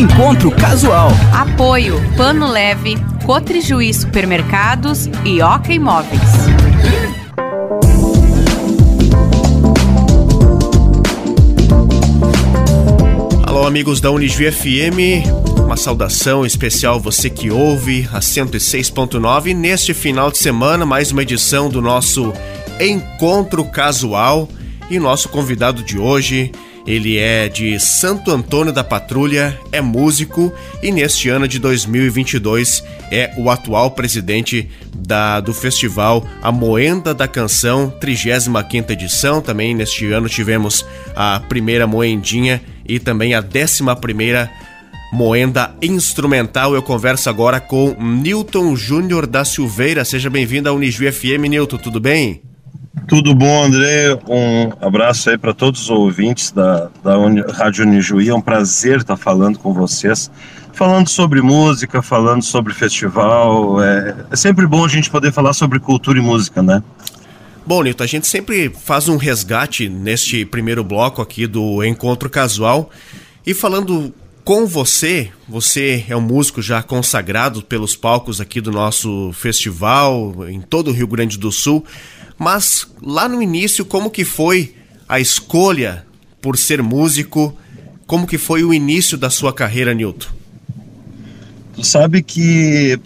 Encontro Casual. Apoio Pano Leve, Cotrijuí Supermercados e Oca Imóveis. Alô, amigos da Unijuí FM. Uma saudação especial você que ouve a 106.9 neste final de semana, mais uma edição do nosso Encontro Casual. E nosso convidado de hoje, ele é de Santo Antônio da Patrulha, é músico e neste ano de 2022 é o atual presidente da, do festival A Moenda da Canção, 35 edição. Também neste ano tivemos a primeira moendinha e também a 11 primeira Moenda Instrumental. Eu converso agora com Newton Júnior da Silveira. Seja bem-vindo à Unijuí FM, Newton, tudo bem? Tudo bom, André? Um abraço aí para todos os ouvintes da, da Uni, Rádio Unijuí. É um prazer estar falando com vocês, falando sobre música, falando sobre festival. É, é sempre bom a gente poder falar sobre cultura e música, né? Bom, Nilton, a gente sempre faz um resgate neste primeiro bloco aqui do Encontro Casual. E falando com você, você é um músico já consagrado pelos palcos aqui do nosso festival, em todo o Rio Grande do Sul. Mas lá no início, como que foi a escolha por ser músico? Como que foi o início da sua carreira, Newton? Tu sabe que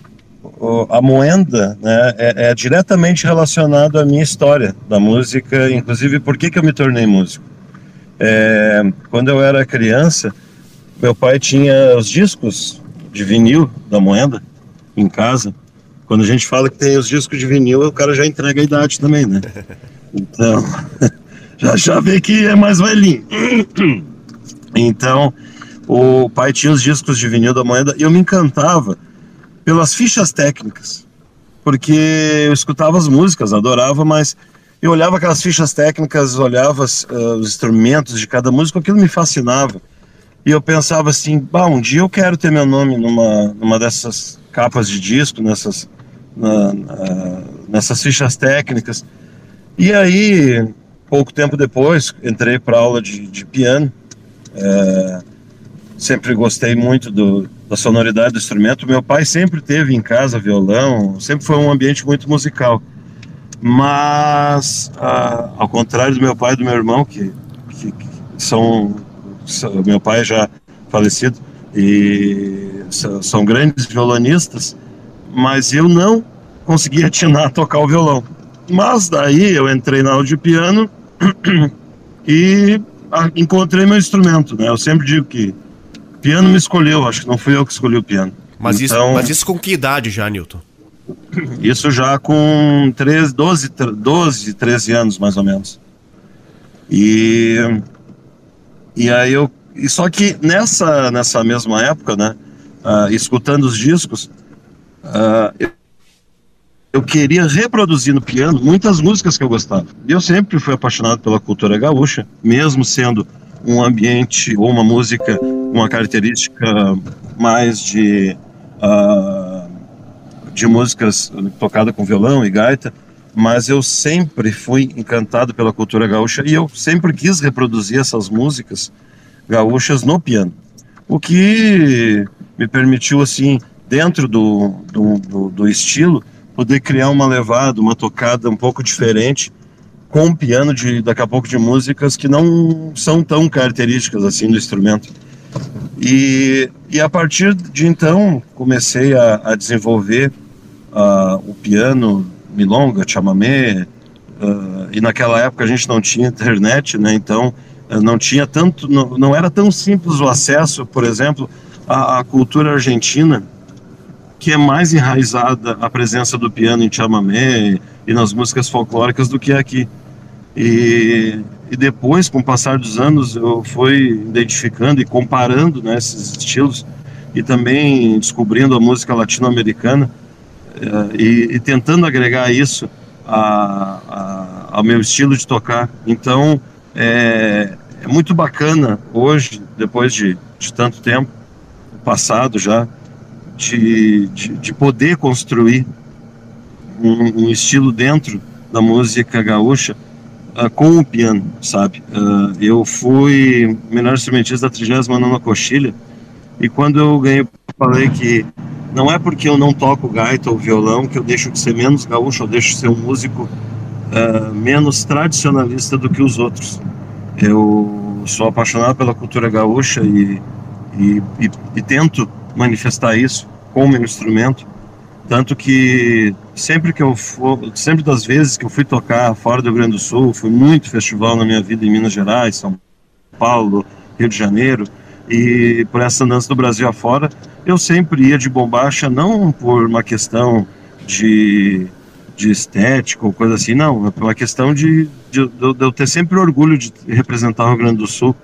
a moenda né, é, é, diretamente relacionado à minha história da música, inclusive por que, que eu me tornei músico. É, quando eu era criança, meu pai tinha os discos de vinil da moenda em casa quando a gente fala que tem os discos de vinil, o cara já entrega a idade também, né? Então, já, já vê que é mais velhinho. Então, o pai tinha os discos de vinil da moeda e eu me encantava pelas fichas técnicas, porque eu escutava as músicas, adorava, mas eu olhava aquelas fichas técnicas, olhava uh, os instrumentos de cada música, aquilo me fascinava. E eu pensava assim, bah, um dia eu quero ter meu nome numa, numa dessas capas de disco, nessas, na, na, nessas fichas técnicas. E aí, pouco tempo depois, entrei para aula de, de piano. É, sempre gostei muito do, da sonoridade do instrumento. Meu pai sempre teve em casa violão, sempre foi um ambiente muito musical. Mas, a, ao contrário do meu pai e do meu irmão, que, que, que são, são. Meu pai é já falecido e são, são grandes violonistas, mas eu não conseguia atinar a tocar o violão. Mas daí eu entrei na aula de piano e encontrei meu instrumento, né? Eu sempre digo que piano me escolheu, acho que não fui eu que escolhi o piano. Mas, então, isso, mas isso com que idade já, Newton? Isso já com 13, 12, 12, 13 anos mais ou menos. E, e aí eu. E só que nessa, nessa mesma época, né? Uh, escutando os discos, uh, eu, queria reproduzir no piano muitas músicas que eu gostava. Eu sempre fui apaixonado pela cultura gaúcha, mesmo sendo um ambiente ou uma música, uma característica mais de, uh, de músicas tocada com violão e gaita, mas eu sempre fui encantado pela cultura gaúcha e eu sempre quis reproduzir essas músicas gaúchas no piano. O que me permitiu, assim, dentro do, do, do, do estilo, poder criar uma levada, uma tocada um pouco diferente com um piano de daqui a pouco de músicas que não são tão características assim do instrumento. E, e a partir de então comecei a, a desenvolver uh, o piano, milonga, chamamé, uh, e naquela época a gente não tinha internet, né? Então uh, não tinha tanto, não, não era tão simples o acesso, por exemplo, à, à cultura argentina que é mais enraizada a presença do piano em chamamé e nas músicas folclóricas do que aqui. E, e depois, com o passar dos anos, eu fui identificando e comparando né, esses estilos e também descobrindo a música latino-americana uh, e, e, tentando agregar isso a, a, ao meu estilo de tocar. Então, é, é muito bacana hoje, depois de, de tanto tempo passado já, de, de, de poder construir um, um, estilo dentro da música gaúcha uh, com o piano, sabe? Uh, eu fui melhor instrumentista da 39ª Coxilha E quando eu ganhei, falei que não é porque eu não toco gaita ou violão que eu deixo de ser menos gaúcho, eu deixo de ser um músico uh, menos tradicionalista do que os outros. Eu sou apaixonado pela cultura gaúcha e, e, e, e tento manifestar isso com o meu instrumento. Tanto que sempre que eu for, sempre das vezes que eu fui tocar fora do Rio Grande do Sul, fui muito festival na minha vida em Minas Gerais, São Paulo, Rio de Janeiro, e por essa andança do Brasil afora, eu sempre ia de bombacha, não por uma questão de, de estética ou coisa assim, não, é por uma questão de, de, de, eu ter sempre orgulho de representar o Rio Grande do Sul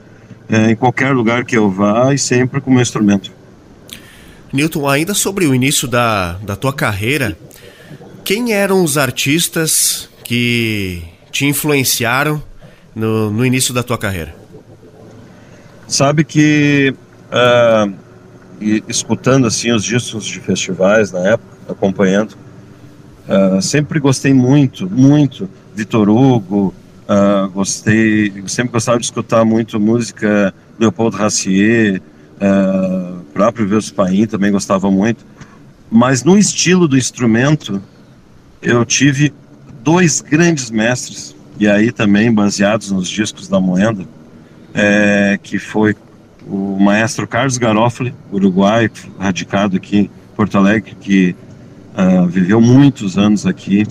é, em qualquer lugar que eu vá e sempre com o meu instrumento. Newton, ainda sobre o início da, da tua carreira, quem eram os artistas que te influenciaram no, no início da tua carreira? Sabe que uh, escutando assim os discos de festivais na época, acompanhando, uh, sempre gostei muito, muito Vitor Hugo, uh, gostei, sempre gostava de escutar muito música Leopoldo Racier, uh, próprio Velso Paim também gostava muito, mas no estilo do instrumento eu tive dois grandes mestres e aí também baseados nos discos da Moenda, é, que foi o maestro Carlos Garofoli, uruguai, radicado aqui em Porto Alegre, que uh, viveu muitos anos aqui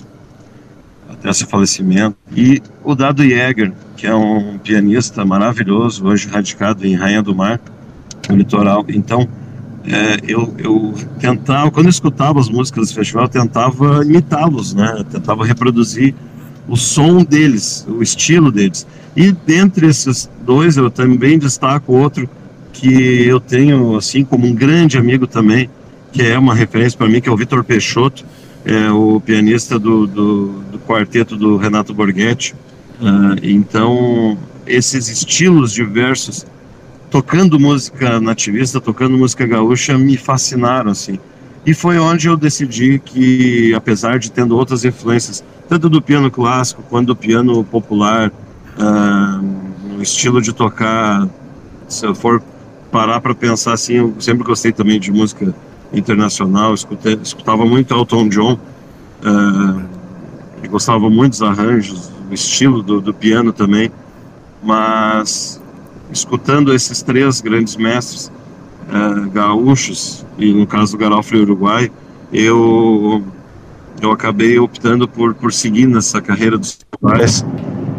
até seu falecimento, e o Dado Jäger, que é um pianista maravilhoso, hoje radicado em Rainha do Mar, no litoral. Então, é, eu, eu tentava, quando eu escutava as músicas do festival, eu tentava imitá-los, né? tentava reproduzir o som deles, o estilo deles. E dentre esses dois, eu também destaco outro que eu tenho, assim, como um grande amigo também, que é uma referência para mim, que é o Vitor Peixoto, é o pianista do, do, do quarteto do Renato Borghetti. Uh, então, esses estilos diversos tocando música nativista, tocando música gaúcha, me fascinaram, assim. E foi onde eu decidi que, apesar de tendo outras influências, tanto do piano clássico quanto do piano popular, uh, no estilo de tocar, se eu for parar para pensar assim, eu sempre gostei também de música internacional, escutei, escutava muito Elton John, uh, gostava muito dos arranjos, o estilo do, do piano também, mas escutando esses três grandes mestres uh, gaúchos, e no caso do Garofalo Uruguai, eu, eu acabei optando por, por seguir nessa carreira dos pais.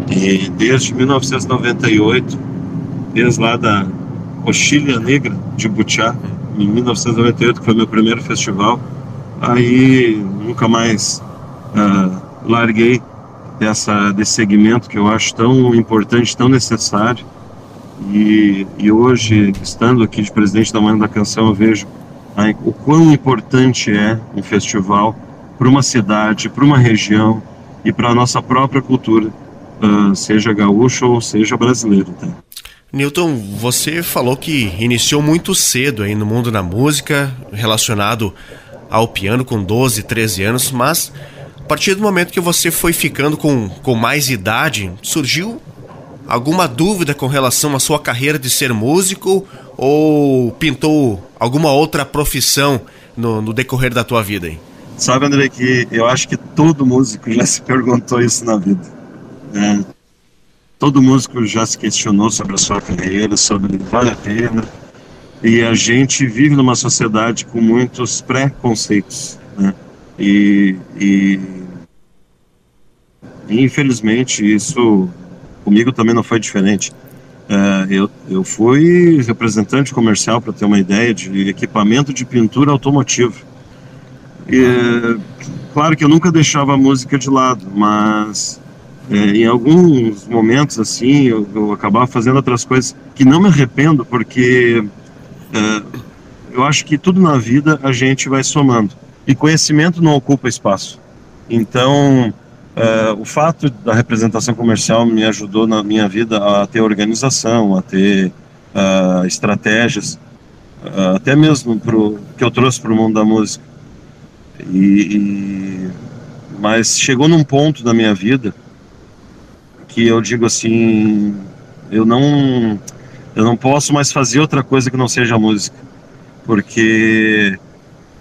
E desde 1998, desde lá da Coxilha Negra de Butiá, em 1998, que foi meu primeiro festival, aí nunca mais uh, larguei dessa, desse segmento que eu acho tão importante, tão necessário e, e hoje, estando aqui de presidente da Manhã da Canção, eu vejo aí, o quão importante é um festival para uma cidade, para uma região e para a nossa própria cultura, uh, seja gaúcho ou seja brasileiro. Tá? Newton, você falou que iniciou muito cedo aí no mundo da música, relacionado ao piano com 12, 13 anos, mas a partir do momento que você foi ficando com, com mais idade, surgiu alguma dúvida com relação à sua carreira de ser músico ou pintou alguma outra profissão no, no decorrer da tua vida? Hein? Sabe, André, que eu acho que todo músico já se perguntou isso na vida. É, todo músico já se questionou sobre a sua carreira, sobre vale a pena. E a gente vive numa sociedade com muitos preconceitos, né? E, e infelizmente isso comigo também não foi diferente. É, eu, eu fui representante comercial, para ter uma ideia, de equipamento de pintura automotiva. E, claro que eu nunca deixava a música de lado, mas é, em alguns momentos assim eu, eu, acabava fazendo outras coisas que não me arrependo, porque é, eu acho que tudo na vida a gente vai somando. E conhecimento não ocupa espaço. Então, Uh, o fato da representação comercial me ajudou na minha vida a ter organização, a ter uh, estratégias, uh, até mesmo pro, que eu trouxe para o mundo da música. E, e, mas chegou num ponto da minha vida que eu digo assim, eu não, eu não posso mais fazer outra coisa que não seja música. porque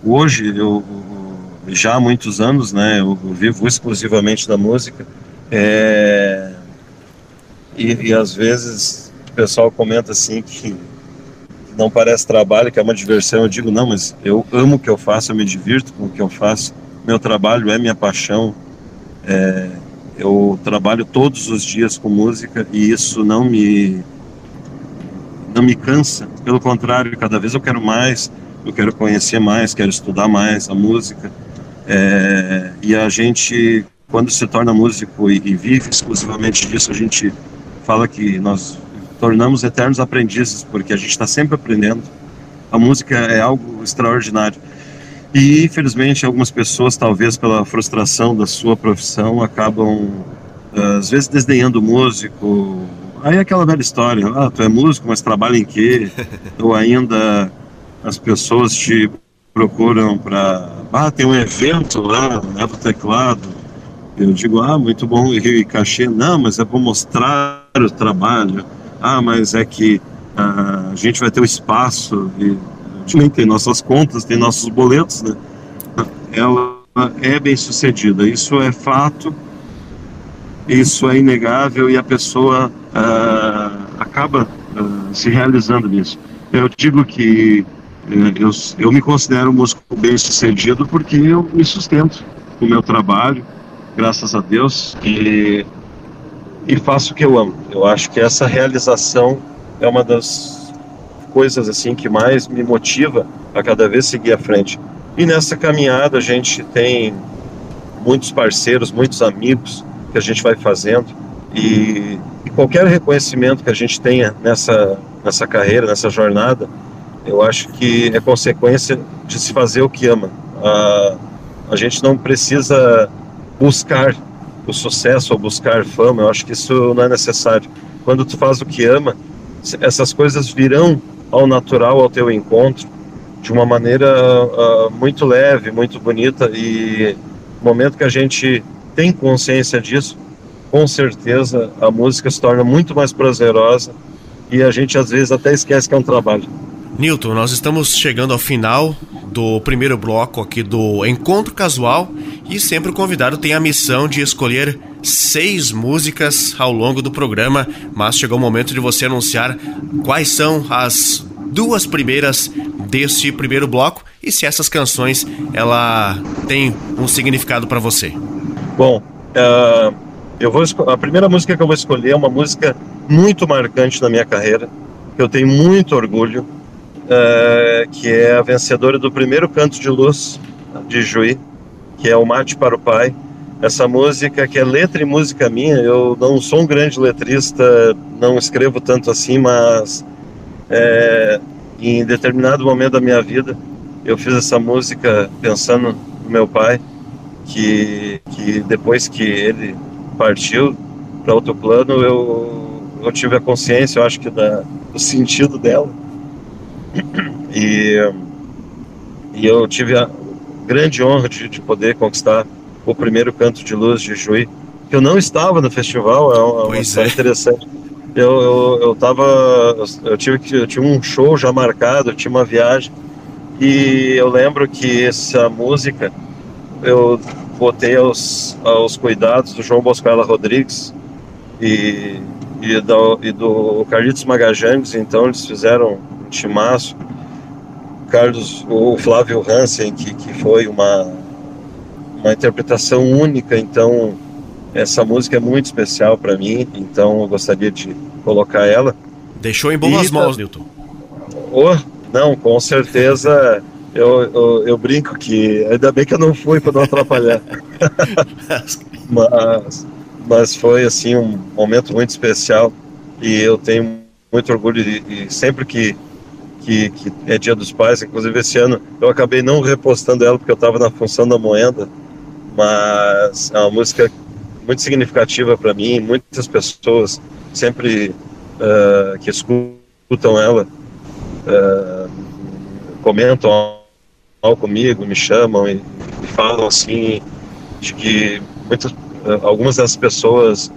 hoje eu já há muitos anos, né, eu vivo exclusivamente da música, é, e, e às vezes o pessoal comenta assim que não parece trabalho, que é uma diversão. Eu digo, não, mas eu amo o que eu faço, eu me divirto com o que eu faço. Meu trabalho é minha paixão. É, eu trabalho todos os dias com música e isso não me não me cansa. Pelo contrário, cada vez eu quero mais, eu quero conhecer mais, quero estudar mais a música. É, e a gente, quando se torna músico e, e vive exclusivamente disso, a gente fala que nós tornamos eternos aprendizes, porque a gente está sempre aprendendo. A música é algo extraordinário. E, infelizmente, algumas pessoas, talvez pela frustração da sua profissão, acabam, às vezes, desdenhando o músico. Aí é aquela velha história: ah, tu é músico, mas trabalha em quê? Ou ainda as pessoas te procuram para. Ah, tem um evento lá, leva o teclado. Eu digo, ah, muito bom, e cachê. Não, mas é para mostrar o trabalho ah, mas é que ah, a gente vai ter o espaço e a gente tem nossas contas, tem nossos boletos, né? Ela é bem sucedida, isso é fato, isso é inegável e a pessoa ah, acaba ah, se realizando nisso. Eu digo que eu, eu me considero um músico bem sucedido porque eu me sustento com o meu trabalho, graças a Deus, e e faço o que eu amo. Eu acho que essa realização é uma das coisas assim que mais me motiva a cada vez seguir à frente. E nessa caminhada a gente tem muitos parceiros, muitos amigos que a gente vai fazendo e, e qualquer reconhecimento que a gente tenha nessa nessa carreira, nessa jornada, eu acho que é consequência de se fazer o que ama. A, a gente não precisa buscar o sucesso ou buscar fama, eu acho que isso não é necessário. Quando tu faz o que ama, essas coisas virão ao natural, ao teu encontro, de uma maneira uh, muito leve, muito bonita e no momento que a gente tem consciência disso, com certeza a música se torna muito mais prazerosa e a gente às vezes até esquece que é um trabalho. Newton, nós estamos chegando ao final do primeiro bloco aqui do Encontro Casual e sempre o convidado tem a missão de escolher seis músicas ao longo do programa, mas chegou o momento de você anunciar quais são as duas primeiras deste primeiro bloco e se essas canções ela tem um significado para você. Bom, uh, eu vou a primeira música que eu vou escolher é uma música muito marcante na minha carreira, que eu tenho muito orgulho uh, que é a vencedora do primeiro Canto de Luz de Juí, que é o Mate para o Pai. Essa música, que é letra e música minha, eu não sou um grande letrista, não escrevo tanto assim, mas é, em determinado momento da minha vida, eu fiz essa música pensando no meu pai, que, que depois que ele partiu para outro plano, eu, eu tive a consciência, eu acho que da, do sentido dela. E, e eu tive a grande honra de, de poder conquistar o primeiro canto de luz de Juí, que eu não estava no festival, é uma, uma história é. interessante. Eu, eu, eu tava, eu tive que, eu tinha um show já marcado, eu tinha uma viagem, e eu lembro que essa música eu botei aos, aos cuidados do João Boscoela Rodrigues e, e, do, e do Carlitos Magajantes, então eles fizeram timaço Carlos, o Flávio Hansen, que, que foi uma, uma interpretação única, então essa música é muito especial para mim, então eu gostaria de colocar ela. Deixou em boas e, mãos, Newton. Oh, não, com certeza. Eu, eu, eu, brinco que ainda bem que eu não fui para não atrapalhar. mas, mas foi assim um momento muito especial e eu tenho muito orgulho de, e sempre que que, que é Dia dos Pais, inclusive esse ano eu acabei não repostando ela porque eu estava na função da moeda, mas é uma música muito significativa para mim, muitas pessoas sempre uh, que escutam ela uh, comentam mal comigo, me chamam e, e falam assim de que muitas, uh, algumas das pessoas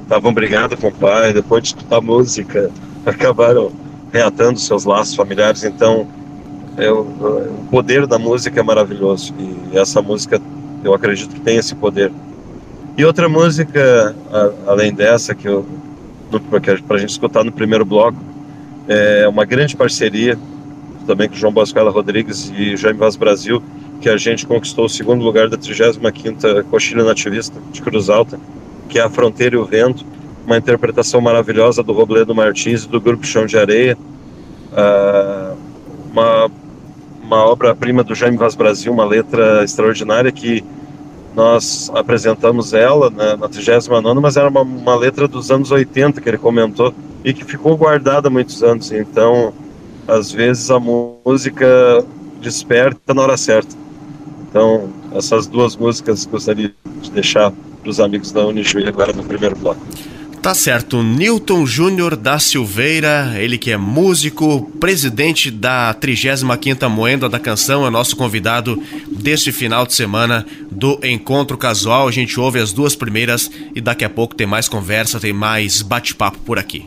estavam brigadas com o pai, depois de escutar música, acabaram reatando seus laços familiares. Então, é o, poder da música é maravilhoso e essa música eu acredito que tem esse poder. E outra música a, além dessa que eu para a gente escutar no primeiro bloco é uma grande parceria também com João Bosco Rodrigues e Jaime Vaz Brasil que a gente conquistou o segundo lugar da 35ª Coxilha Nativista de Cruz Alta, que é A Fronteira e o Vento, uma interpretação maravilhosa do Robledo Martins e do Grupo Chão de Areia, uh, uma, uma obra-prima do Jaime Vaz Brasil, uma letra extraordinária que nós apresentamos ela né, na 39 mas era uma, uma letra dos anos 80 que ele comentou e que ficou guardada há muitos anos, então às vezes a música desperta na hora certa. Então, essas duas músicas gostaria de deixar para os amigos da Unijuí agora no primeiro bloco. Tá certo, Newton Júnior da Silveira, ele que é músico, presidente da 35ª Moenda da Canção, é nosso convidado deste final de semana do Encontro Casual. A gente ouve as duas primeiras e daqui a pouco tem mais conversa, tem mais bate-papo por aqui.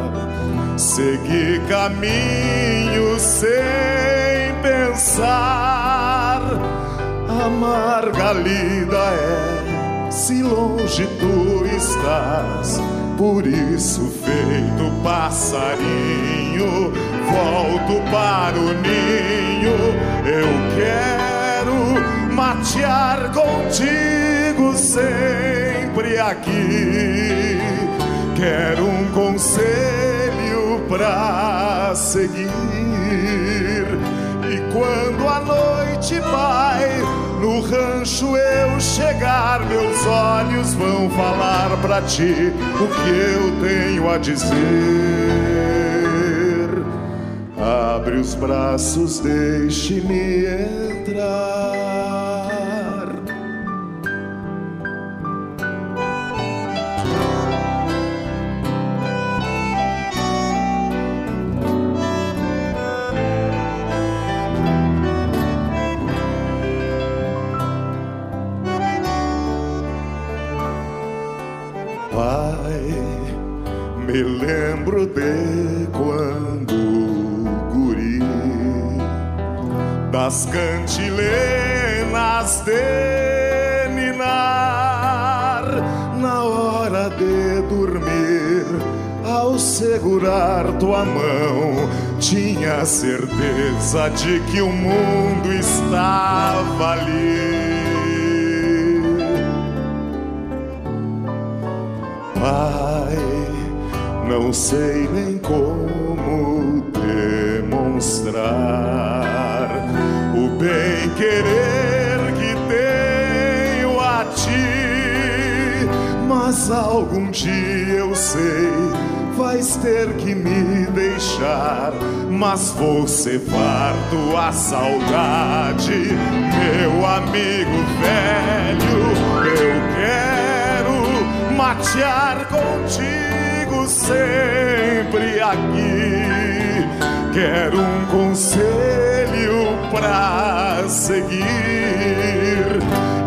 segui caminho sem pensar, amarga lida é se longe tu estás por isso, feito passarinho, volto para o ninho. Eu quero matear contigo sempre aqui. Quero um conselho pra seguir. E quando a noite vai no rancho eu chegar, meus olhos vão falar pra ti o que eu tenho a dizer. Abre os braços, deixe-me entrar. Lembro de quando guri das cantilenas de ninar na hora de dormir ao segurar tua mão tinha certeza de que o mundo estava ali. Pai não sei nem como demonstrar o bem querer que tenho a ti, mas algum dia eu sei vais ter que me deixar, mas vou cevar tua saudade, meu amigo velho. Eu quero matear contigo sempre aqui. Quero um conselho pra seguir.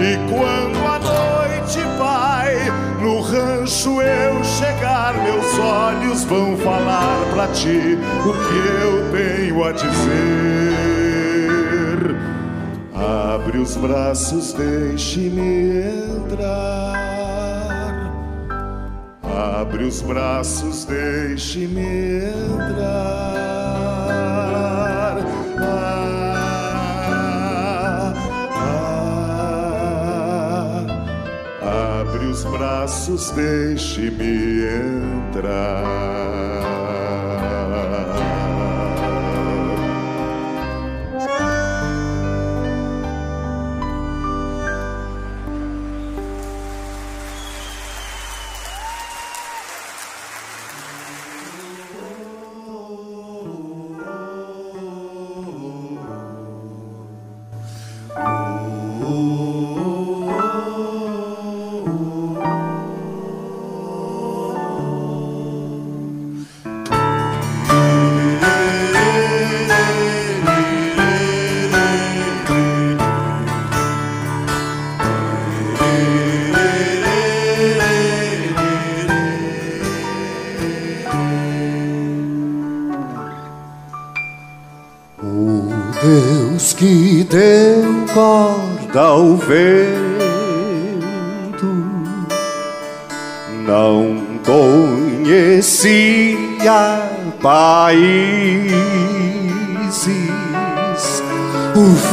E quando a noite vai, no rancho eu chegar, meus olhos vão falar pra ti o que eu tenho a dizer. Abre os braços, deixe-me entrar. Abre os braços, deixe-me entrar. Ah, ah, ah. Abre os braços, deixe-me entrar.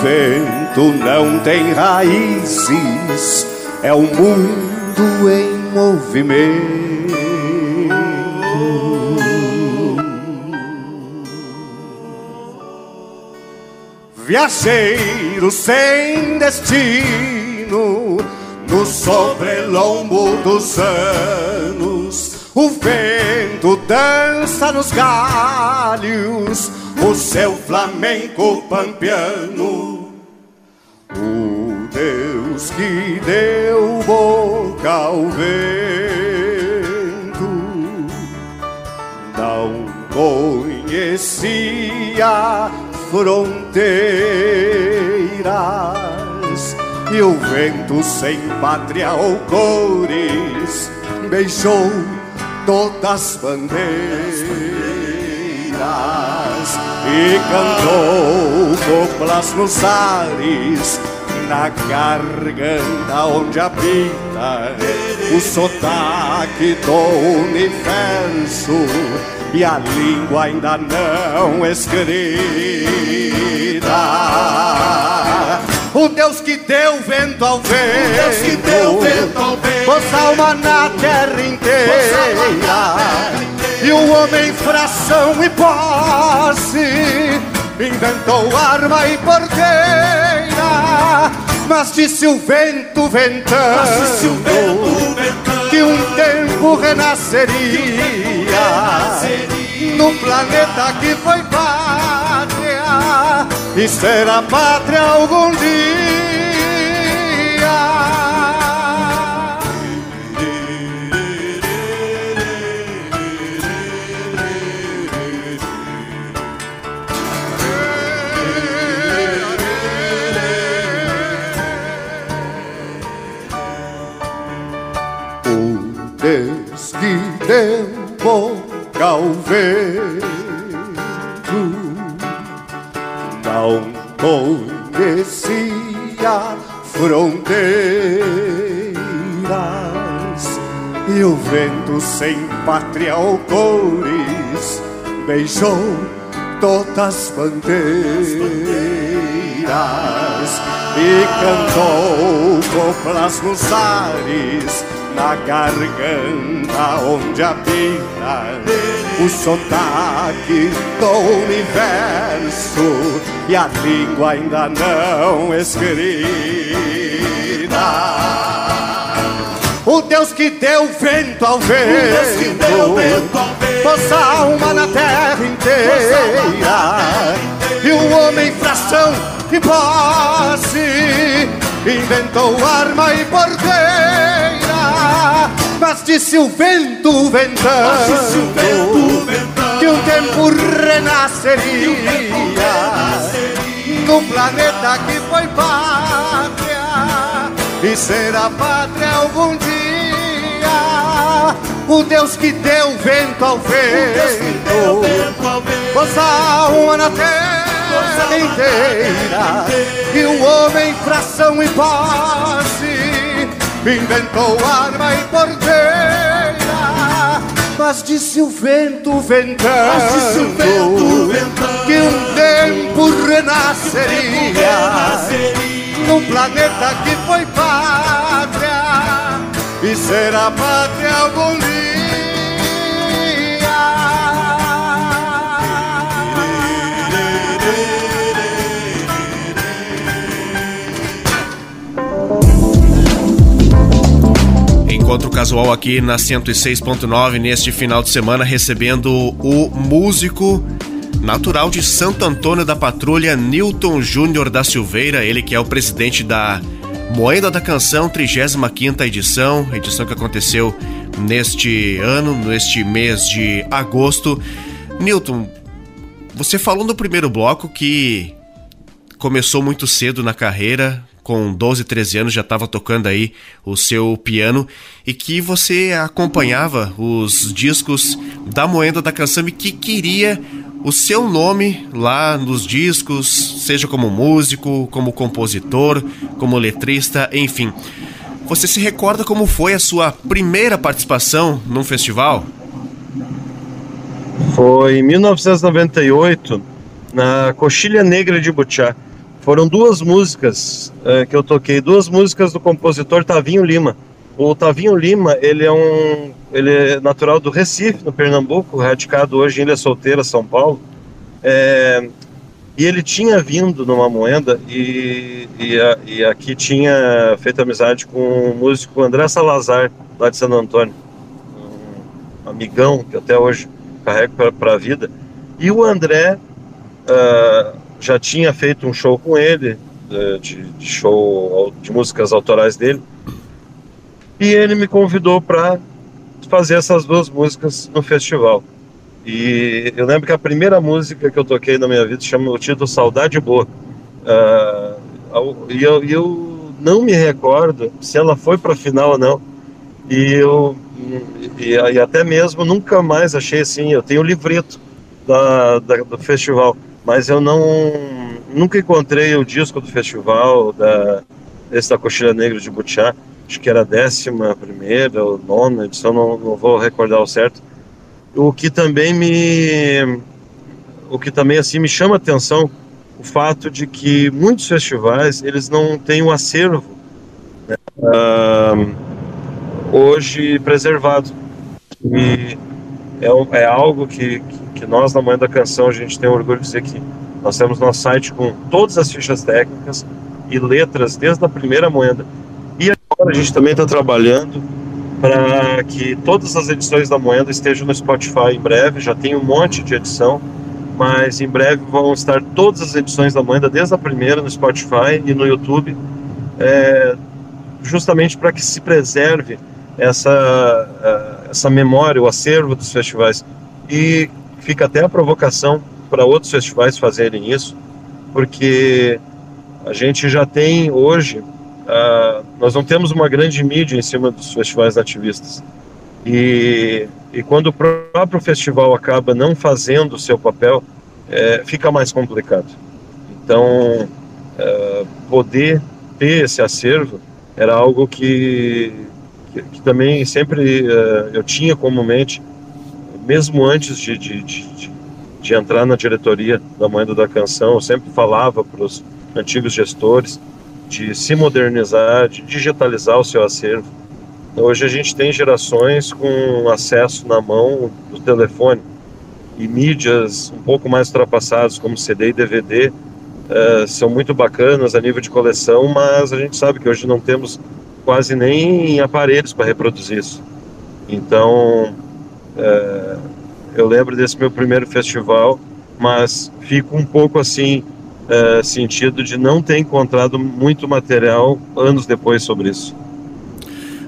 Vento não tem raízes, é o mundo em movimento. Viajeiro sem destino, no sobrelombo dos anos, o vento dança nos galhos, o seu flamenco pampiano. Deus que deu boca ao vento. Não conhecia fronteiras e o vento sem pátria ou cores beijou todas as bandeiras e cantou coplas nos ares na garganta onde habita o sotaque do universo. E a língua ainda não escrita. O Deus que deu vento ao vento, Deus que deu vento ao vento, pôs alma na terra inteira, e o homem fração e posse. Inventou arma e porteira. Mas disse o vento ventando, que um tempo renasceria no planeta que foi pátria e será pátria algum dia. Tempo calveiro. Não conhecia fronteiras e o vento sem pátria ou cores beijou todas as bandeiras e cantou coplas nos ares na garganta onde habita o sotaque do universo e a língua ainda não escrita. O Deus que deu vento ao vento, pôs alma na terra inteira, e o homem fração e posse inventou arma e porteira mas disse o vento ventando, que um tempo renasceria. No planeta que foi pátria. E será pátria algum dia. O Deus que deu vento ao vento, pôs alma na terra inteira, e o homem fração e posse inventou arma e porteira, mas disse o vento ventando, que um tempo renasceria, num planeta que foi pátria. E ser a pátria algum dia. Encontro casual aqui na 106.9 neste final de semana, recebendo o músico natural de Santo Antônio da Patrulha, Newton Júnior da Silveira, ele que é o presidente da Moeda da Canção, 35 edição, edição que aconteceu neste ano, neste mês de agosto. Newton, você falou no primeiro bloco que começou muito cedo na carreira, com 12, 13 anos já estava tocando aí o seu piano e que você acompanhava os discos da Moeda da Canção e que queria o seu nome lá nos discos, seja como músico, como compositor, como letrista, enfim. Você se recorda como foi a sua primeira participação num festival? Foi em 1998, na Coxilha Negra de Butiá. Foram duas músicas é, que eu toquei, duas músicas do compositor Tavinho Lima. O Tavinho Lima, ele é um, ele é natural do Recife, no Pernambuco, radicado hoje em Ilha Solteira, São Paulo. É, e ele tinha vindo numa moeda e, e, a, e, aqui tinha feito amizade com o músico André Salazar, lá de Santo Antônio, um amigão que até hoje carrego para a vida. E o André uh, já tinha feito um show com ele, de, de show de músicas autorais dele, e ele me convidou para fazer essas duas músicas no festival. E eu lembro que a primeira música que eu toquei na minha vida chama o título Saudade Boa. Uh, e eu, eu, não me recordo se ela foi para final ou não. E eu e, e, até mesmo nunca mais achei assim. Eu tenho o livreto da, da, do festival mas eu não nunca encontrei o disco do festival da esse da Coxilha Negra de Butiá, acho que era a décima primeira ou nona edição, não, não vou recordar o certo. O que também me o que também assim me chama a atenção o fato de que muitos festivais eles não têm um acervo né, uh, hoje preservado e é, é algo que, que que nós, na Manhã da Canção, a gente tem orgulho de dizer que nós temos nosso site com todas as fichas técnicas e letras desde a primeira moeda. E agora a gente também está trabalhando para que todas as edições da moeda estejam no Spotify em breve. Já tem um monte de edição, mas em breve vão estar todas as edições da moeda, desde a primeira no Spotify e no YouTube, é, justamente para que se preserve essa, é, essa memória, o acervo dos festivais. E fica até a provocação para outros festivais fazerem isso, porque a gente já tem hoje, uh, nós não temos uma grande mídia em cima dos festivais ativistas. E, e quando o próprio festival acaba não fazendo o seu papel, é, fica mais complicado. Então, é, poder ter esse acervo era algo que, que, que também sempre é, eu tinha como mente mesmo antes de, de, de, de entrar na diretoria da Moeda da Canção, eu sempre falava para os antigos gestores de se modernizar, de digitalizar o seu acervo. Hoje a gente tem gerações com acesso na mão do telefone e mídias um pouco mais ultrapassadas, como CD e DVD, uh, eh, são muito bacanas a nível de coleção, mas a gente sabe que hoje não temos quase nem aparelhos para reproduzir isso. Então, é, eu lembro desse meu primeiro festival, mas fico um pouco assim, é, sentido de não ter encontrado muito material anos depois sobre isso.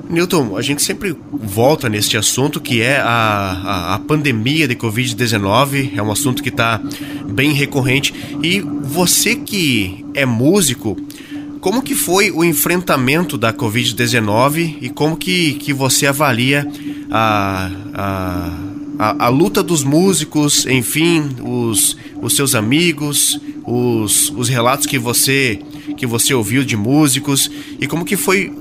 Newton, a gente sempre volta neste assunto que é a, a, a pandemia de Covid-19, é um assunto que está bem recorrente. E você que é músico, como que foi o enfrentamento da Covid-19 e como que, que você avalia a, a, a, a, luta dos músicos, enfim, os, os seus amigos, os, os relatos que você que você ouviu de músicos e como que foi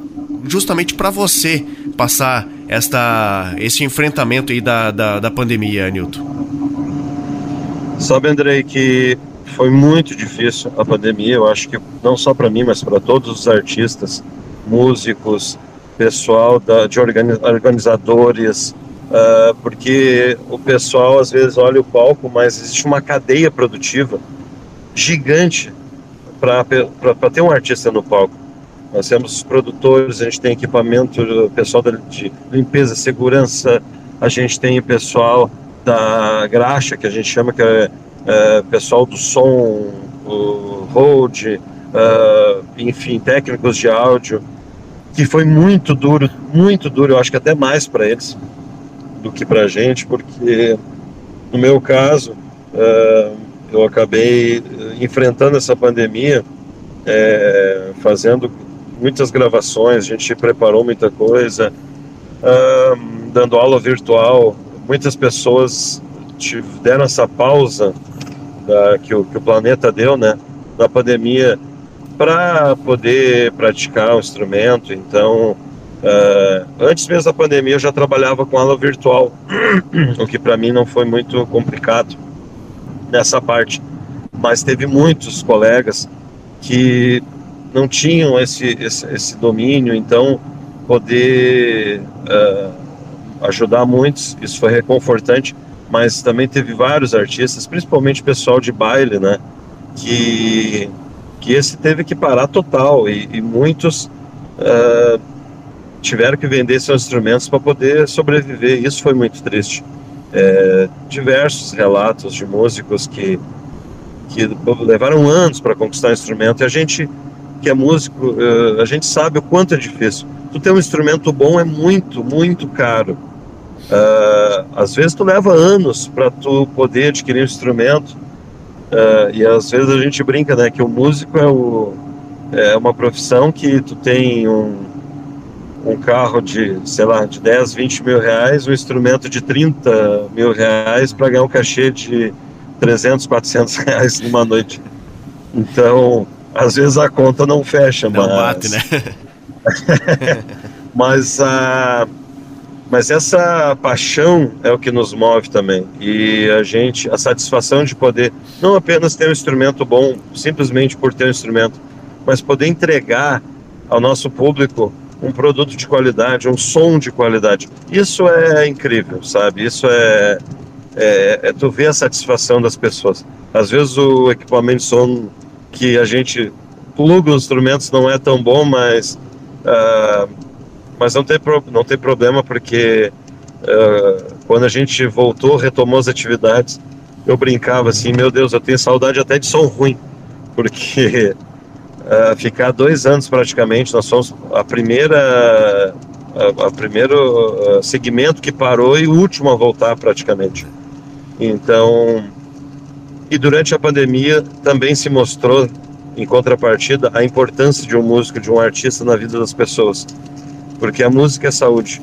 justamente para você passar esta esse enfrentamento aí da, da, da pandemia, Nilton? Sabe, Andrei, que foi muito difícil a pandemia. Eu acho que não só para mim, mas para todos os artistas, músicos, pessoal da, de organizadores, uh, porque o pessoal às vezes olha o palco, mas existe uma cadeia produtiva gigante para ter um artista no palco. Nós temos os produtores, a gente tem equipamento, pessoal de limpeza, segurança, a gente tem o pessoal da graxa, que a gente chama que é, é pessoal do som, o hold, uh, enfim, técnicos de áudio, que foi muito duro, muito duro, eu acho que até mais para eles do que para a gente, porque no meu caso, uh, eu acabei enfrentando essa pandemia, é, fazendo muitas gravações, a gente preparou muita coisa, dando aula virtual. Muitas pessoas deram essa pausa da, que, o, que o planeta deu, né, da pandemia, para poder praticar o instrumento. Então, uh, antes mesmo da pandemia, eu já trabalhava com aula virtual, o que para mim não foi muito complicado nessa parte. Mas teve muitos colegas que não tinham esse, esse, esse domínio, então poder uh, ajudar muitos, isso foi reconfortante, mas também teve vários artistas, principalmente pessoal de baile, né, que, que esse teve que parar total e, e muitos uh, tiveram que vender seus instrumentos para poder sobreviver, isso foi muito triste. É, diversos relatos de músicos que, que levaram anos para conquistar o instrumento e a gente que é músico, uh, a gente sabe o quanto é difícil. Tu ter um instrumento bom é muito, muito caro. Uh, às vezes tu leva anos para tu poder adquirir um instrumento uh, e às vezes a gente brinca, né, que o músico é, o, é uma profissão que tu tem um, um carro de, sei lá, de 10, 20 mil reais, um instrumento de 30 mil reais para ganhar um cachê de 300, 400 reais numa noite. Então, às vezes a conta não fecha, não mas... bate, né? mas a mas essa paixão é o que nos move também. E a gente a satisfação de poder não apenas ter um instrumento bom simplesmente por ter um instrumento mas poder entregar ao nosso público um produto de qualidade um som de qualidade. Isso é incrível sabe? Isso é é, é tu ver a satisfação das pessoas. Às vezes o equipamento de som que a gente pluga os instrumentos não é tão bom, mas uh, mas não tem pro, não tem problema porque uh, quando a gente voltou, retomou as atividades, eu brincava assim, meu Deus, eu tenho saudade até de som ruim, porque uh, ficar dois anos praticamente, nós somos a primeira a, primeiro segmento que parou e o último a voltar praticamente. Então e durante a pandemia também se mostrou, em contrapartida, a importância de um músico, de um artista na vida das pessoas. Porque a música é saúde.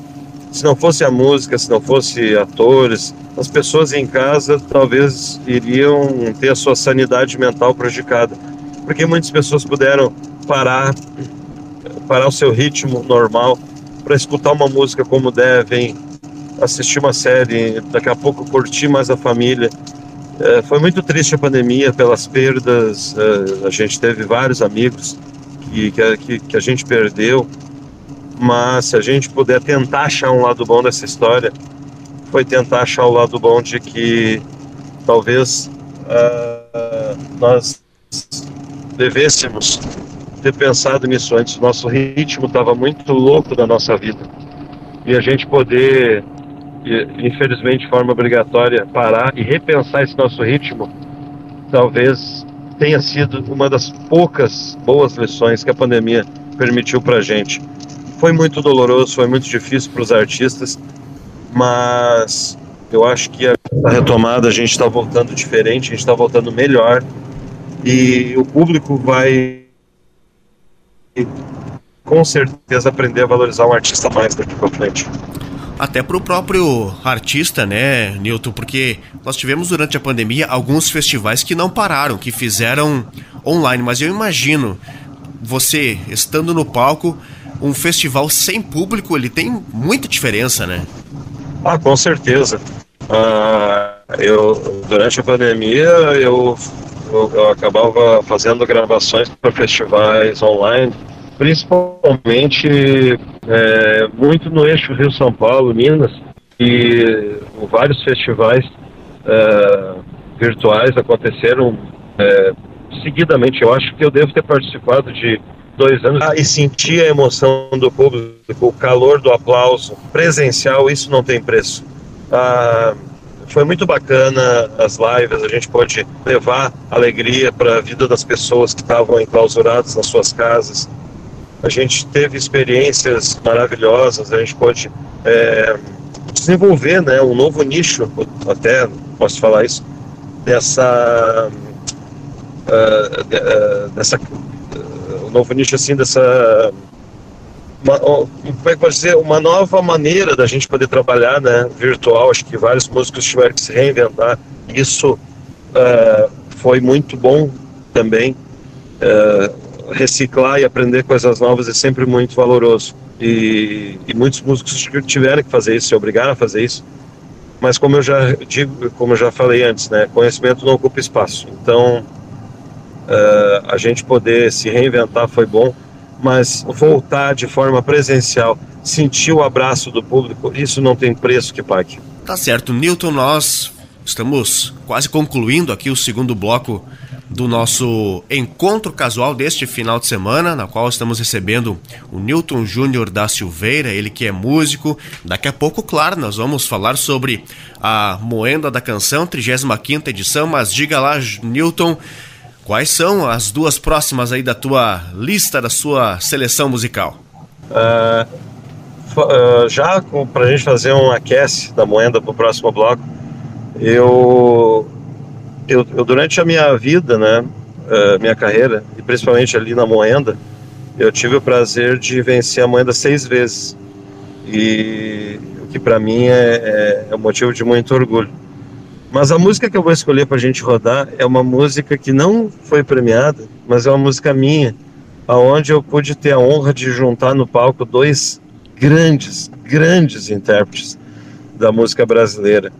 Se não fosse a música, se não fosse atores, as pessoas em casa talvez iriam ter a sua sanidade mental prejudicada. Porque muitas pessoas puderam parar, parar o seu ritmo normal para escutar uma música como devem, assistir uma série, daqui a pouco curtir mais a família. É, foi muito triste a pandemia pelas perdas. É, a gente teve vários amigos que, que, que a gente perdeu, mas se a gente puder tentar achar um lado bom dessa história, foi tentar achar o lado bom de que talvez uh, nós devêssemos ter pensado nisso antes. Nosso ritmo estava muito louco da nossa vida e a gente poder infelizmente de forma obrigatória, parar e repensar esse nosso ritmo, talvez tenha sido uma das poucas boas lições que a pandemia permitiu para a gente. Foi muito doloroso, foi muito difícil para os artistas, mas eu acho que a retomada a gente está voltando diferente, a gente está voltando melhor e o público vai com certeza aprender a valorizar um artista mais daqui para frente até para o próprio artista, né, Newton? Porque nós tivemos durante a pandemia alguns festivais que não pararam, que fizeram online, mas eu imagino você estando no palco, um festival sem público, ele tem muita diferença, né? Ah, com certeza. Ah, eu durante a pandemia eu, eu, eu acabava fazendo gravações para festivais online principalmente é, muito no eixo Rio São Paulo, Minas, e vários festivais é, virtuais aconteceram é, seguidamente. Eu acho que eu devo ter participado de dois anos e senti a emoção do público, o calor do aplauso presencial, isso não tem preço. Ah, foi muito bacana as lives, a gente pode levar alegria para a vida das pessoas que estavam enclausuradas nas suas casas. A gente teve experiências maravilhosas, a gente pode é, desenvolver né, um novo nicho, até posso falar isso, dessa, uh, uh, dessa novo nicho assim dessa uma, como é que pode dizer? Uma nova maneira da gente poder trabalhar né? Virtual acho que vários músicos tiveram que se reinventar. Isso uh, foi muito bom também uh, reciclar e aprender coisas novas é sempre muito valoroso. E, e muitos músicos tiveram que fazer isso se obrigaram a fazer isso. Mas como eu já digo como eu já falei antes né? Conhecimento não ocupa espaço. Então uh, a gente poder se reinventar foi bom mas voltar de forma presencial, sentir o abraço do público, isso não tem preço que pague. Tá certo, Newton, nós estamos quase concluindo aqui o segundo bloco do nosso encontro casual deste final de semana, na qual estamos recebendo o Newton Júnior da Silveira, ele que é músico. Daqui a pouco, claro, nós vamos falar sobre a Moenda da Canção, 35ª edição, mas diga lá, Newton, Quais são as duas próximas aí da tua lista, da sua seleção musical? Uh, uh, já para a gente fazer um aquece da moeda para o próximo bloco, eu, eu, eu, durante a minha vida, né, uh, minha carreira, e principalmente ali na moeda, eu tive o prazer de vencer a moeda seis vezes. E o que para mim é, é, é um motivo de muito orgulho. Mas a música que eu vou escolher para a gente rodar é uma música que não foi premiada, mas é uma música minha, aonde eu pude ter a honra de juntar no palco dois grandes, grandes intérpretes da música brasileira.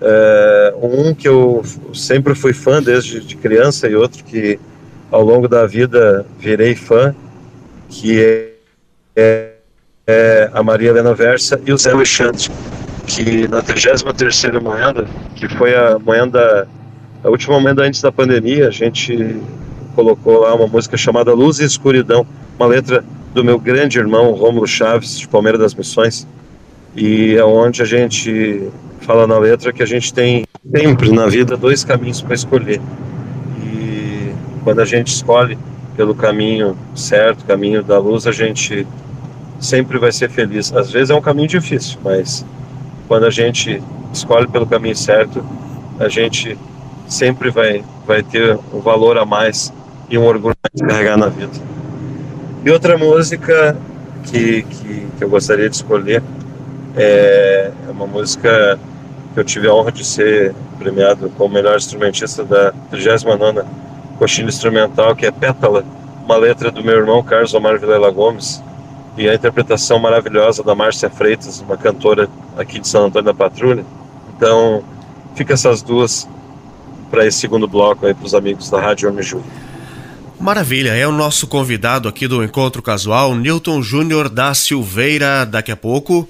É, um que eu sempre fui fã desde de criança e outro que ao longo da vida virei fã, que é, é, é a Maria Helena Versa e o Zé Alexandre que na 33ª moeda, que foi a moeda, a última moeda antes da pandemia, a gente colocou lá uma música chamada Luz e Escuridão, uma letra do meu grande irmão Rômulo Chaves, de Palmeiras das Missões, e é onde a gente fala na letra que a gente tem sempre na vida dois caminhos para escolher. E quando a gente escolhe pelo caminho certo, caminho da luz, a gente sempre vai ser feliz. Às vezes é um caminho difícil, mas quando a gente escolhe pelo caminho certo, a gente sempre vai, vai ter um valor a mais e um orgulho a carregar na vida. E outra música que, que, que eu gostaria de escolher é, é uma música que eu tive a honra de ser premiado como melhor instrumentista da 39ª Coxinha Instrumental, que é Pétala, uma letra do meu irmão Carlos Omar Vilela Gomes, e a interpretação maravilhosa da Márcia Freitas, uma cantora aqui de São Antônio da Patrulha. Então, fica essas duas para esse segundo bloco aí para os amigos da Rádio Homem Júnior. Maravilha, é o nosso convidado aqui do Encontro Casual, Newton Júnior da Silveira. Daqui a pouco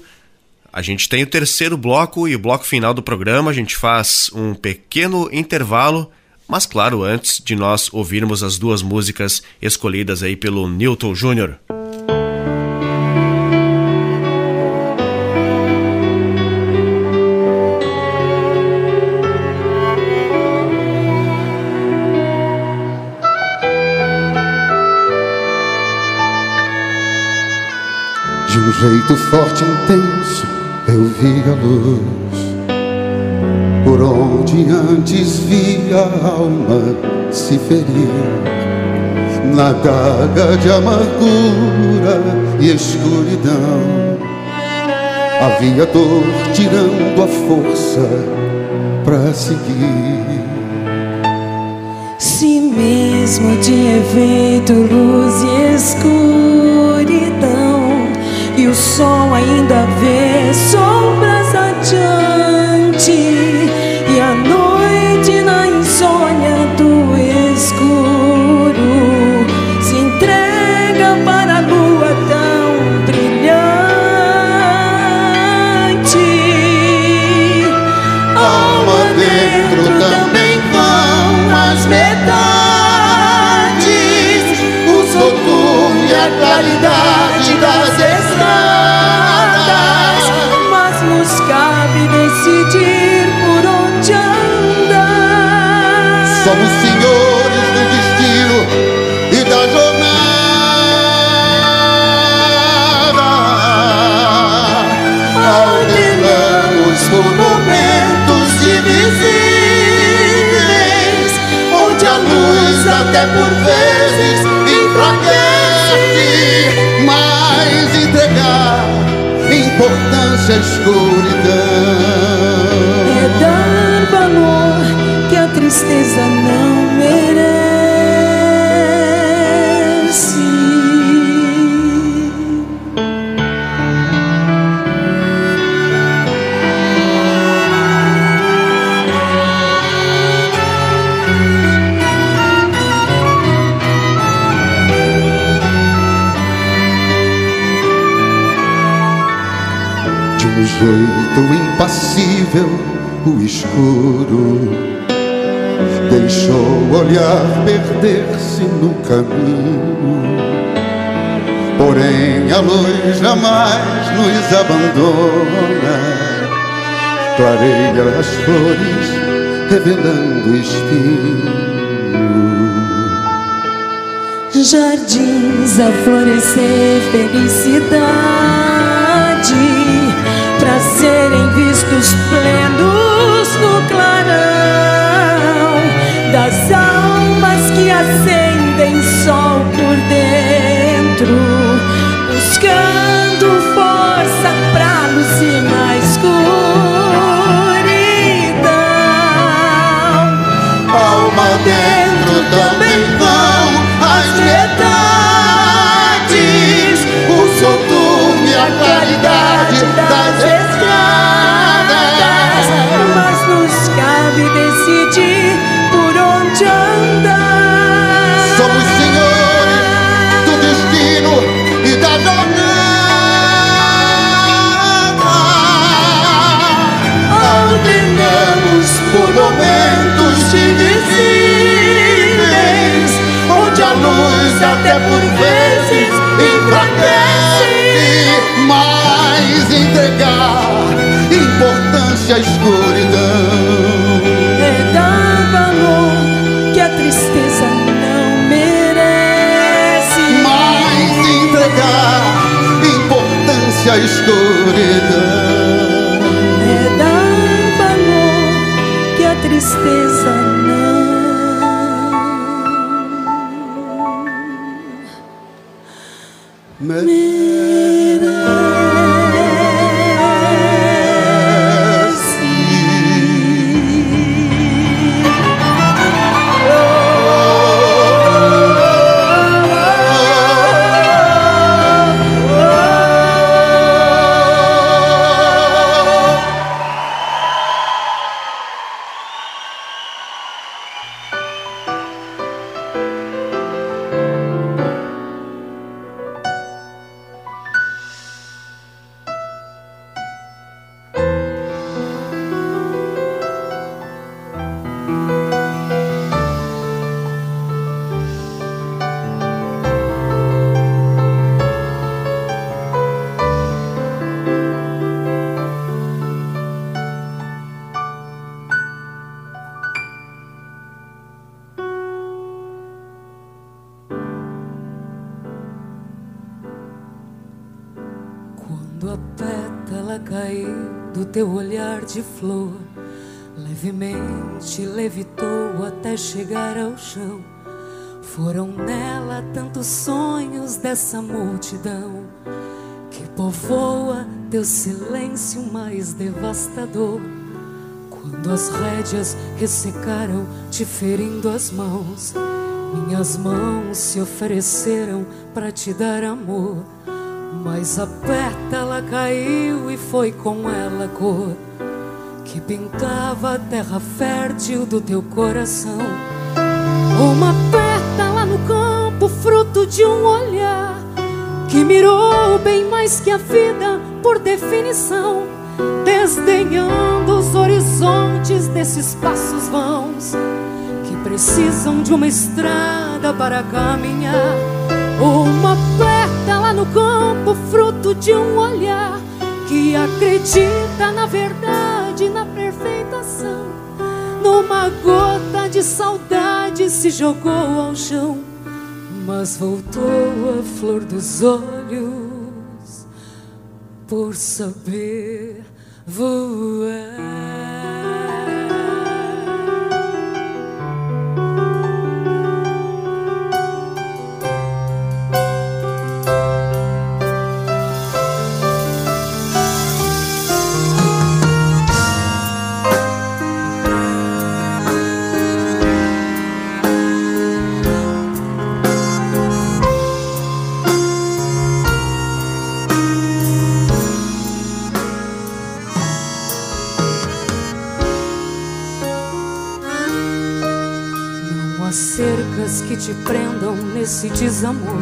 a gente tem o terceiro bloco e o bloco final do programa. A gente faz um pequeno intervalo, mas claro, antes de nós ouvirmos as duas músicas escolhidas aí pelo Newton Júnior. Jeito forte e intenso eu vi a luz. Por onde antes via a alma se ferir. Na daga de amargura e escuridão Havia dor tirando a força para seguir. Se mesmo tinha feito luz e escuridão e o sol ainda vê sombras à escuridão. É dar valor que a tristeza não deixou o olhar perder-se no caminho. Porém a luz jamais nos abandona, clareia as flores revelando espinho. Jardins a florescer felicidade buscando força pra luz e mais escuridão. Alma dentro também à escuridão. É dar valor que a tristeza não merece, mas entregar importância à escuridão. Devastador. Quando as rédeas ressecaram, te ferindo as mãos, minhas mãos se ofereceram para te dar amor. Mas a pétala caiu e foi com ela a cor que pintava a terra fértil do teu coração. Uma pétala no campo, fruto de um olhar que mirou bem mais que a vida por definição, desdenhando os horizontes desses passos vãos que precisam de uma estrada para caminhar. Uma pétala no campo, fruto de um olhar que acredita na verdade, na perfeitação. Numa gota de saudade se jogou ao chão, mas voltou a flor dos olhos por saber voar. Nesse desamor.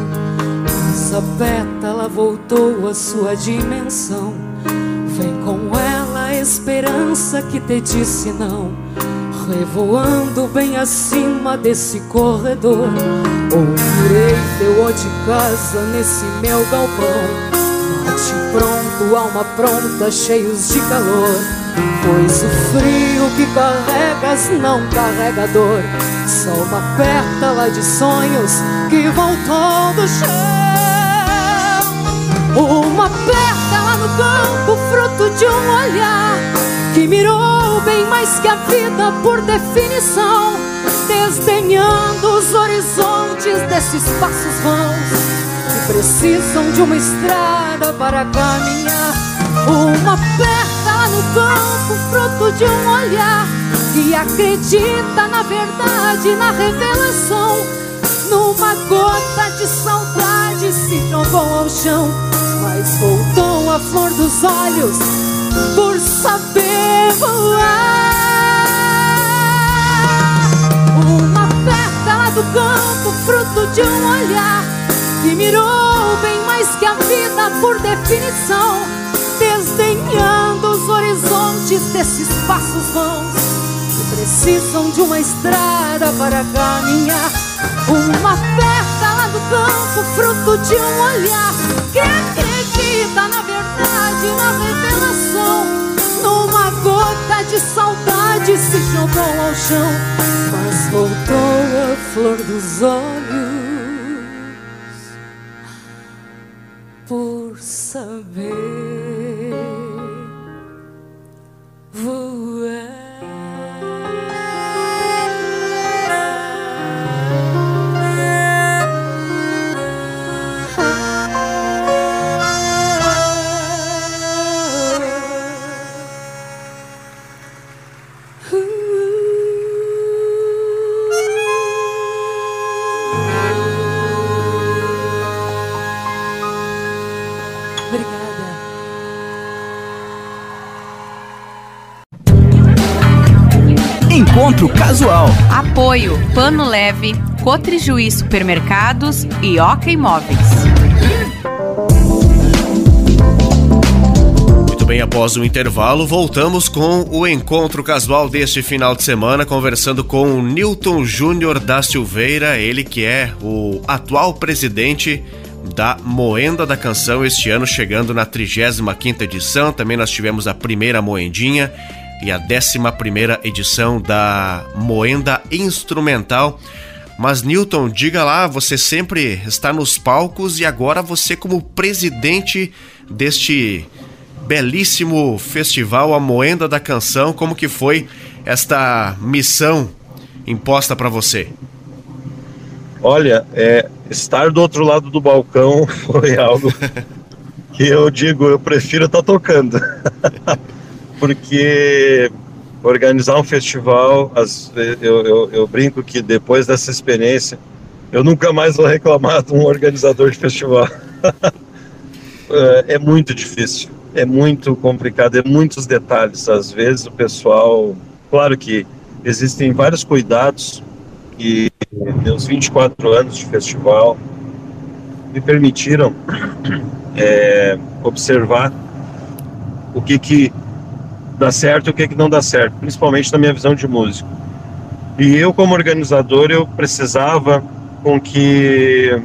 Essa pétala voltou à sua dimensão. Vem com ela a esperança que te disse não. Revoando bem acima desse corredor. Ouvirei teu de casa nesse meu galpão. Norte pronto, alma pronta, cheios de calor. Pois o frio que carregas não carrega dor. Só uma pétala de sonhos que voltou do chão. Uma pétala no campo, fruto de um olhar Que mirou bem mais que a vida por definição. Desdenhando os horizontes desses passos vãos Que precisam de uma estrada para caminhar. Uma pétala no campo, fruto de um olhar que acredita na verdade, na revelação. Numa gota de saudade se jogou ao chão, mas voltou a flor dos olhos por saber voar. Uma pétala do campo, fruto de um olhar que mirou bem mais que a vida por definição desdenhando horizontes desses passos vãos que precisam de uma estrada para caminhar. Uma pétala do campo, fruto de um olhar que acredita na verdade, na revelação. Numa gota de saudade se jogou ao chão, mas voltou a flor dos olhos. Apoio Pano Leve, Cotrijuí Supermercados e Oca Imóveis. Bem, após o intervalo, voltamos com o encontro casual deste final de semana, conversando com o Newton Júnior da Silveira, ele que é o atual presidente da Moenda da Canção, este ano chegando na 35ª edição. Também nós tivemos a primeira moendinha e a 11 edição da Moenda Instrumental. Mas Newton, diga lá, você sempre está nos palcos e agora você como presidente deste belíssimo festival A Moenda da Canção, como que foi esta missão imposta para você? Olha, é, estar do outro lado do balcão foi algo que eu digo, eu prefiro estar tá tocando. porque organizar um festival, as, eu, eu, eu, brinco que depois dessa experiência, eu nunca mais vou reclamar de um organizador de festival. É, é muito difícil, é muito complicado, é muitos detalhes. Às vezes o pessoal, claro que existem vários cuidados que meus 24 anos de festival me permitiram é, observar o que que dá certo e o que, é que não dá certo, principalmente na minha visão de músico. E eu, como organizador, eu precisava com que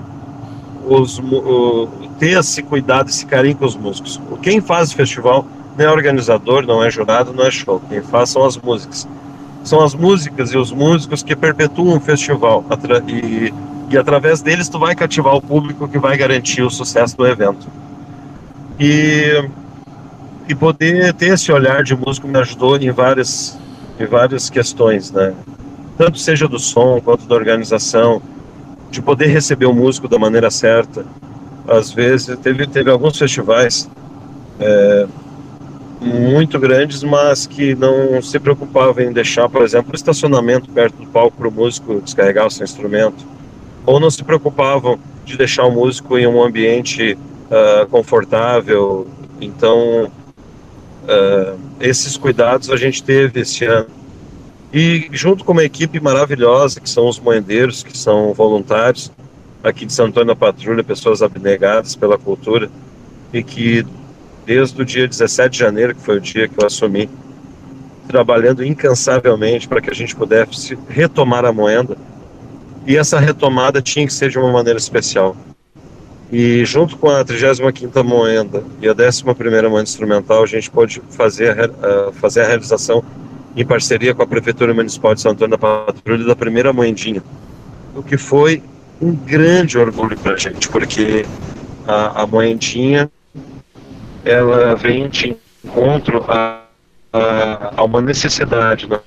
os, o, ter esse cuidado, esse carinho com os músicos. Quem faz o festival não é organizador, não é jurado, não é show. Quem faz são as músicas. São as músicas e os músicos que perpetuam o festival. E, e através deles tu vai cativar o público que vai garantir o sucesso do evento. E e poder ter esse olhar de músico me ajudou em várias, em várias questões, né? Tanto seja do som quanto da organização, de poder receber o músico da maneira certa. Às vezes, teve, teve alguns festivais é, muito grandes, mas que não se preocupavam em deixar, por exemplo, o estacionamento perto do palco para o músico descarregar o seu instrumento, ou não se preocupavam de deixar o músico em um ambiente uh, confortável. Então, Uh, esses cuidados a gente teve esse ano. E junto com uma equipe maravilhosa, que são os moendeiros, que são voluntários aqui de Santo Antônio da Patrulha, pessoas abnegadas pela cultura, e que desde o dia 17 de janeiro, que foi o dia que eu assumi, trabalhando incansavelmente para que a gente pudesse retomar a moenda. E essa retomada tinha que ser de uma maneira especial. E junto com a 35ª moenda e a 11ª moenda instrumental, a gente pôde fazer a, fazer a realização em parceria com a Prefeitura Municipal de São Antônio da Patrulha da primeira moendinha, o que foi um grande orgulho para a gente, porque a, a moendinha ela vem de encontro a, a, a uma necessidade. Né?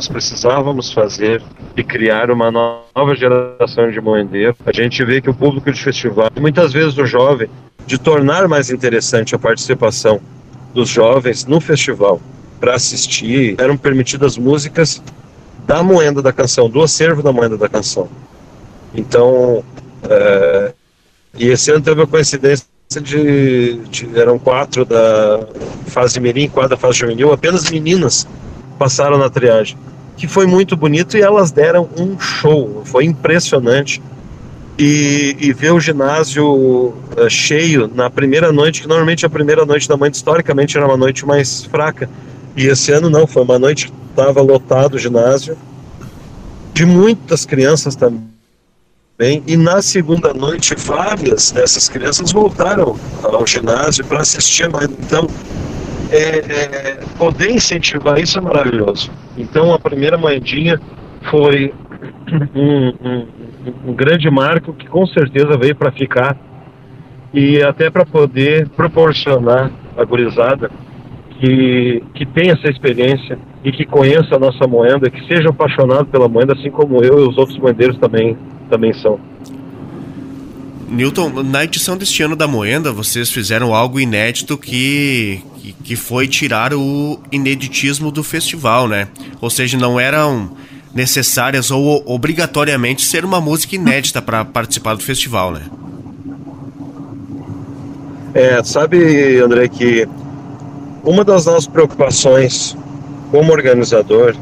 Nós precisávamos fazer e criar uma nova geração de moendeiro. A gente vê que o público de festival, muitas vezes o jovem, de tornar mais interessante a participação dos jovens no festival para assistir, eram permitidas músicas da moenda da canção, do acervo da moenda da canção. Então, é, e esse ano teve a coincidência de, de, eram quatro da fase mirim, quatro da fase juvenil, apenas meninas passaram na triagem, que foi muito bonito e elas deram um show, foi impressionante. E, e ver o ginásio uh, cheio na primeira noite, que normalmente a primeira noite da mãe historicamente era uma noite mais fraca. E esse ano não, foi uma noite que estava lotado o ginásio, de muitas crianças também Bem, e na segunda noite, várias dessas crianças voltaram ao ginásio para assistir mais. Então, é, é, poder incentivar isso é maravilhoso. Então, a primeira moedinha foi um, um, um grande marco que com certeza veio para ficar e até para poder proporcionar a gurizada que, que tenha essa experiência e que conheça a nossa moeda, que seja apaixonado pela moeda, assim como eu e os outros moedeiros também também são. Newton, na edição deste ano da Moenda, vocês fizeram algo inédito que, que, que, foi tirar o ineditismo do festival, né? Ou seja, não eram necessárias ou obrigatoriamente ser uma música inédita para participar do festival, né? É, sabe, André, que uma das nossas preocupações como organizador,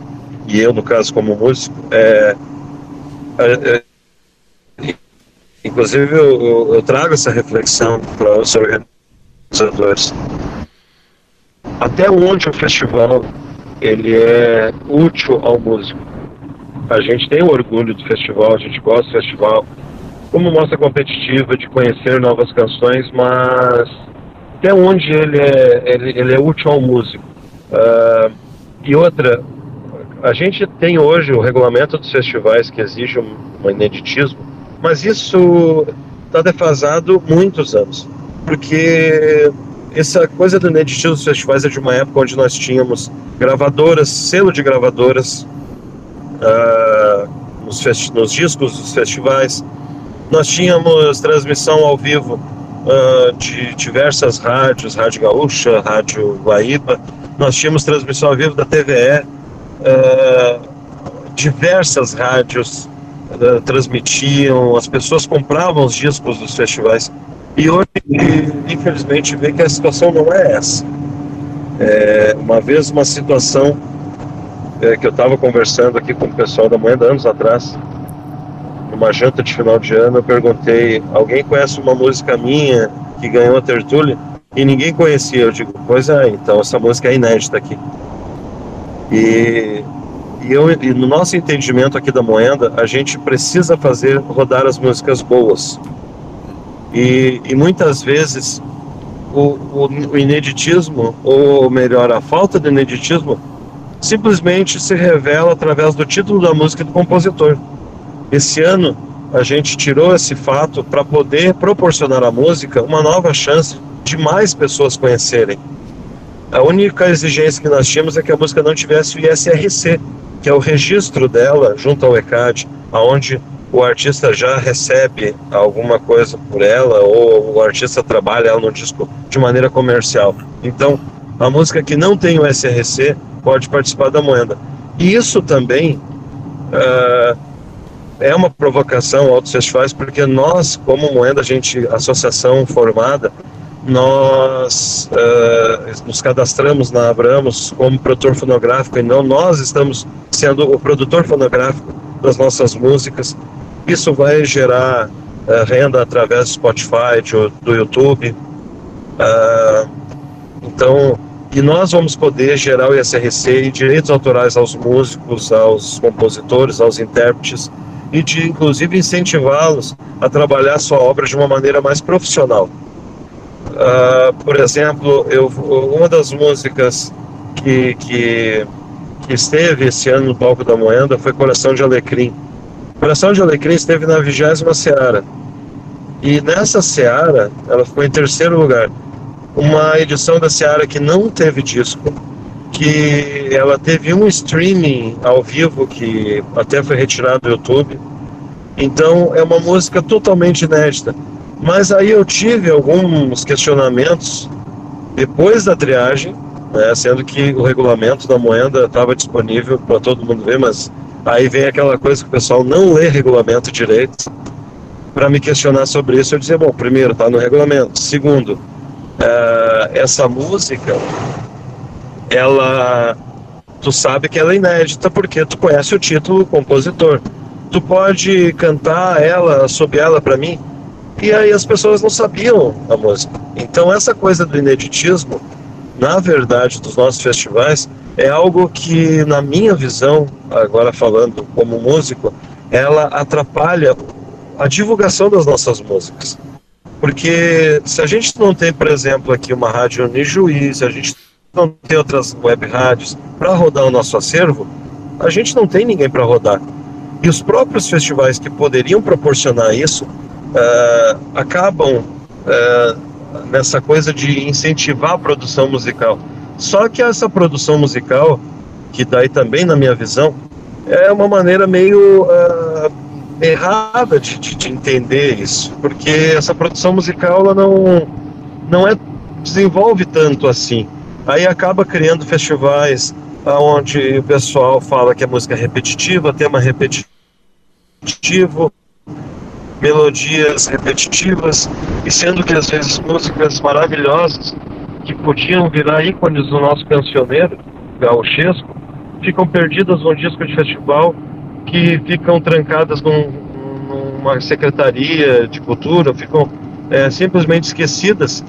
e eu, no caso, como músico, é, é Inclusive, eu, eu trago essa reflexão para os organizadores. Até onde o festival ele é útil ao músico? A gente tem o orgulho do festival, a gente gosta do festival, como mostra competitiva de conhecer novas canções, mas até onde ele é, ele, ele é útil ao músico. Uh, e outra, a gente tem hoje o regulamento dos festivais que exige um ineditismo, mas isso está defasado muitos anos, porque essa coisa do ineditismo dos festivais é de uma época onde nós tínhamos gravadoras, selo de gravadoras uh, nos, nos, discos dos festivais, nós tínhamos transmissão ao vivo uh, de diversas rádios, Rádio Gaúcha, Rádio Guaíba, nós tínhamos transmissão ao vivo da TVE, uh, ah, diversas rádios uh, transmitiam, as pessoas compravam os discos dos festivais. E hoje, infelizmente, vê que a situação não é essa. É, uma vez, uma situação é, que eu estava conversando aqui com o pessoal da manhã, anos atrás, numa janta de final de ano, eu perguntei: alguém conhece uma música minha que ganhou a tertúlia? E ninguém conhecia. Eu digo: pois é, então essa música é inédita aqui. E e, eu, e no nosso entendimento aqui da Moenda, a gente precisa fazer rodar as músicas boas. E, e muitas vezes o, o, o ineditismo, ou melhor, a falta de ineditismo, simplesmente se revela através do título da música do compositor. Esse ano a gente tirou esse fato para poder proporcionar à música uma nova chance de mais pessoas conhecerem. A única exigência que nós tínhamos é que a música não tivesse o ISRC, que é o registro dela junto ao ECAD, aonde o artista já recebe alguma coisa por ela ou o artista trabalha ela no disco de maneira comercial. Então, a música que não tem o SRC pode participar da moeda. E isso também uh, é uma provocação aos festivais, porque nós, como moeda, a gente, associação formada, nós uh, nos cadastramos na Abramos como produtor fonográfico e não nós estamos sendo o produtor fonográfico das nossas músicas. Isso vai gerar uh, renda através do Spotify, de, do YouTube. Uh, então, e nós vamos poder gerar o ISRC e direitos autorais aos músicos, aos compositores, aos intérpretes e de inclusive incentivá-los a trabalhar sua obra de uma maneira mais profissional. Uh, por exemplo, eu, uma das músicas que, que, que, esteve esse ano no palco da Moenda foi Coração de Alecrim. Coração de Alecrim esteve na vigésima Seara. E nessa Seara, ela ficou em terceiro lugar. Uma edição da Seara que não teve disco, que ela teve um streaming ao vivo que até foi retirado do YouTube. Então é uma música totalmente inédita. Mas aí eu tive alguns questionamentos depois da triagem, né, sendo que o regulamento da moeda estava disponível para todo mundo ver, mas aí vem aquela coisa que o pessoal não lê regulamento direito. Para me questionar sobre isso, eu dizia: bom, primeiro, está no regulamento. Segundo, uh, essa música, ela. Tu sabe que ela é inédita porque tu conhece o título, o compositor. Tu pode cantar ela, sob ela para mim? E aí as pessoas não sabiam a música. Então essa coisa do ineditismo, na verdade, dos nossos festivais, é algo que, na minha visão, agora falando como músico, ela atrapalha a divulgação das nossas músicas. Porque se a gente não tem, por exemplo, aqui uma rádio Unijuí, se a gente não tem outras web rádios para rodar o nosso acervo, a gente não tem ninguém para rodar. E os próprios festivais que poderiam proporcionar isso uh, acabam uh, nessa coisa de incentivar a produção musical. Só que essa produção musical, que daí também na minha visão, é uma maneira meio uh, errada de, de, de, entender isso, porque essa produção musical ela não, não é desenvolve tanto assim. Aí acaba criando festivais onde o pessoal fala que a música é repetitiva, tema repetitivo, melodias repetitivas, e sendo que às vezes músicas maravilhosas que podiam virar ícones do nosso pensioneiro gauchesco ficam perdidas num disco de festival que ficam trancadas num, numa secretaria de cultura, ficam é, simplesmente esquecidas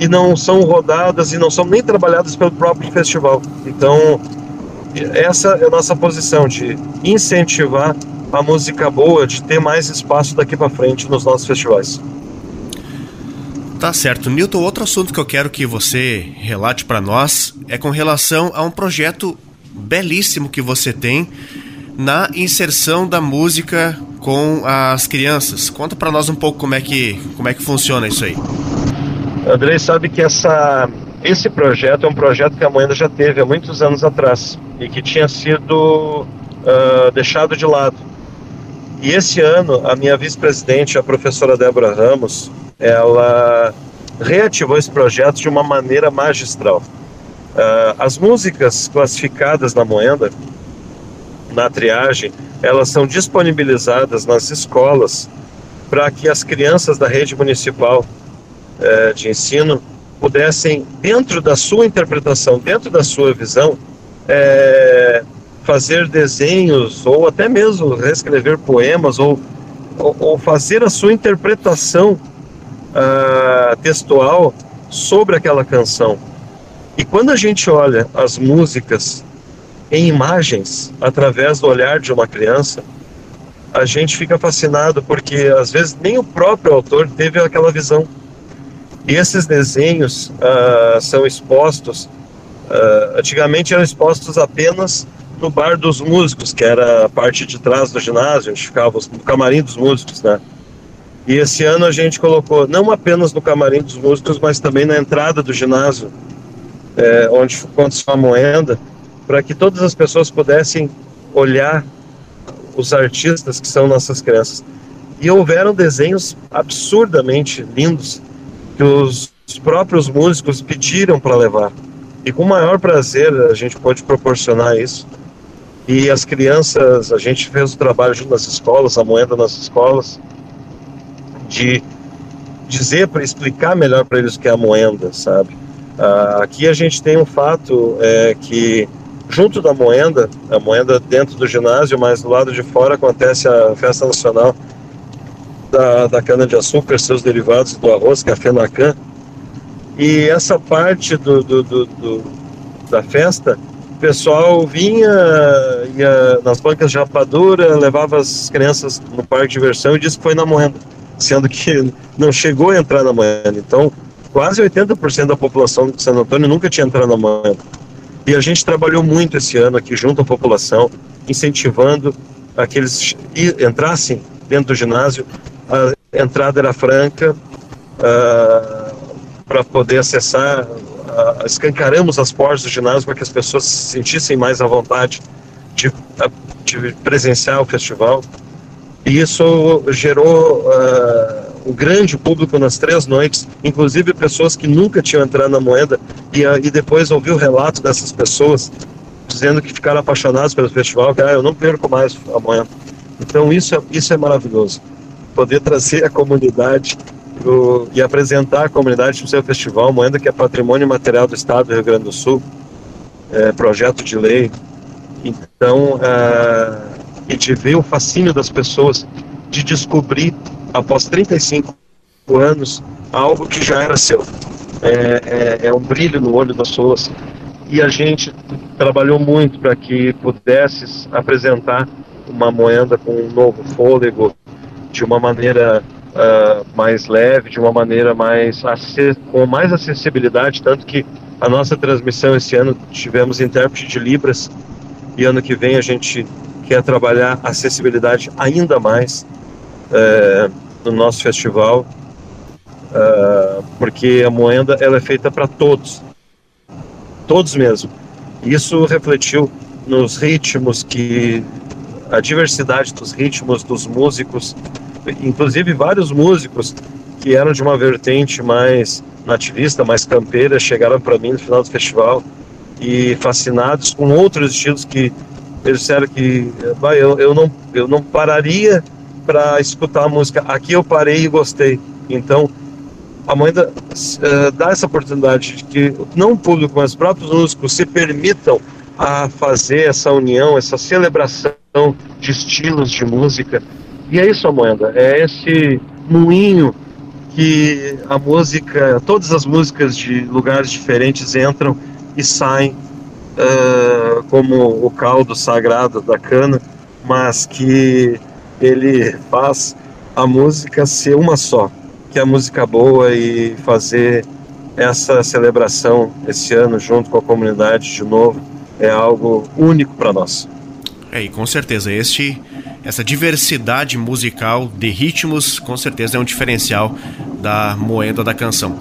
e não são rodadas e não são nem trabalhadas pelo próprio festival. Então, essa é a nossa posição de incentivar a música boa, de ter mais espaço daqui para frente nos nossos festivais. Tá certo. Newton, outro assunto que eu quero que você relate para nós é com relação a um projeto belíssimo que você tem na inserção da música com as crianças. Conta para nós um pouco como é que como é que funciona isso aí. Andrei sabe que essa esse projeto é um projeto que a Moenda já teve há muitos anos atrás e que tinha sido uh, deixado de lado. E esse ano, a minha vice-presidente, a professora Débora Ramos, ela reativou esse projeto de uma maneira magistral. Uh, as músicas classificadas na moenda, na triagem, elas são disponibilizadas nas escolas para que as crianças da rede municipal uh, de ensino pudessem, dentro da sua interpretação, dentro da sua visão, uh, fazer desenhos ou até mesmo reescrever poemas ou, ou, fazer a sua interpretação uh, textual sobre aquela canção. E quando a gente olha as músicas em imagens através do olhar de uma criança, a gente fica fascinado porque às vezes nem o próprio autor teve aquela visão. E esses desenhos uh, são expostos, uh, antigamente eram expostos apenas no bar dos músicos, que era a parte de trás do ginásio, onde ficava o camarim dos músicos, né? E esse ano a gente colocou não apenas no camarim dos músicos, mas também na entrada do ginásio, é, onde aconteceu a moenda, para que todas as pessoas pudessem olhar os artistas que são nossas crianças. E houveram desenhos absurdamente lindos que os próprios músicos pediram para levar. E com maior prazer a gente pode proporcionar isso. E as crianças, a gente fez o trabalho junto nas escolas, a moeda nas escolas, de, dizer, para explicar melhor para eles o que é a moenda, sabe? Uh, aqui a gente tem um fato é, que junto da moenda, a moenda dentro do ginásio, mas do lado de fora acontece a festa nacional da, da cana-de-açúcar, seus derivados do arroz, café na cana. E essa parte do, do, do, do, da festa, pessoal vinha, ia nas bancas de rapadura, levava as crianças no parque de diversão e disse que foi na moenda, sendo que não chegou a entrar na moenda. Então, quase 80% da população de Santo Antônio nunca tinha entrado na moenda. E a gente trabalhou muito esse ano aqui junto à população, incentivando a que entrassem dentro do ginásio a entrada era franca uh, para poder acessar. Uh, escancaramos as portas do ginásio para que as pessoas se sentissem mais à vontade de, de presenciar o festival. E isso gerou uh, um grande público nas três noites, inclusive pessoas que nunca tinham entrado na moeda, e, e depois ouvi o relato dessas pessoas dizendo que ficaram apaixonados pelo festival, que ah, eu não perco mais a moeda. Então isso é, isso é maravilhoso poder trazer a comunidade e apresentar a comunidade no seu festival, Moenda, que é patrimônio material do Estado do Rio Grande do Sul, é, projeto de lei. Então, é, e de ver o fascínio das pessoas de descobrir, após 35 anos, algo que já era seu. É, é, é um brilho no olho das pessoas. E a gente trabalhou muito para que pudesses apresentar uma moenda com um novo fôlego, de uma maneira uh, mais leve, de uma maneira mais com mais acessibilidade, tanto que a nossa transmissão esse ano tivemos intérprete de Libras e ano que vem a gente quer trabalhar acessibilidade ainda mais uh, no nosso festival, uh, porque a moenda ela é feita para todos, todos mesmo. Isso refletiu nos ritmos que a diversidade dos ritmos dos músicos, inclusive vários músicos que eram de uma vertente mais nativista, mais campeira, chegaram para mim no final do festival e fascinados com outros estilos que eles disseram que eu, eu, não, eu não pararia para escutar a música. Aqui eu parei e gostei. Então, a mãe da, uh, dá essa oportunidade de que não o público, mas os próprios músicos se permitam a fazer essa união, essa celebração de estilos de música. E é isso, Amanda, é esse moinho que a música, todas as músicas de lugares diferentes entram e saem uh, como o caldo sagrado da cana, mas que ele faz a música ser uma só, que é a música boa e fazer essa celebração esse ano junto com a comunidade de novo é algo único para nós. É, e com certeza este essa diversidade musical de ritmos, com certeza é um diferencial da moeda da canção.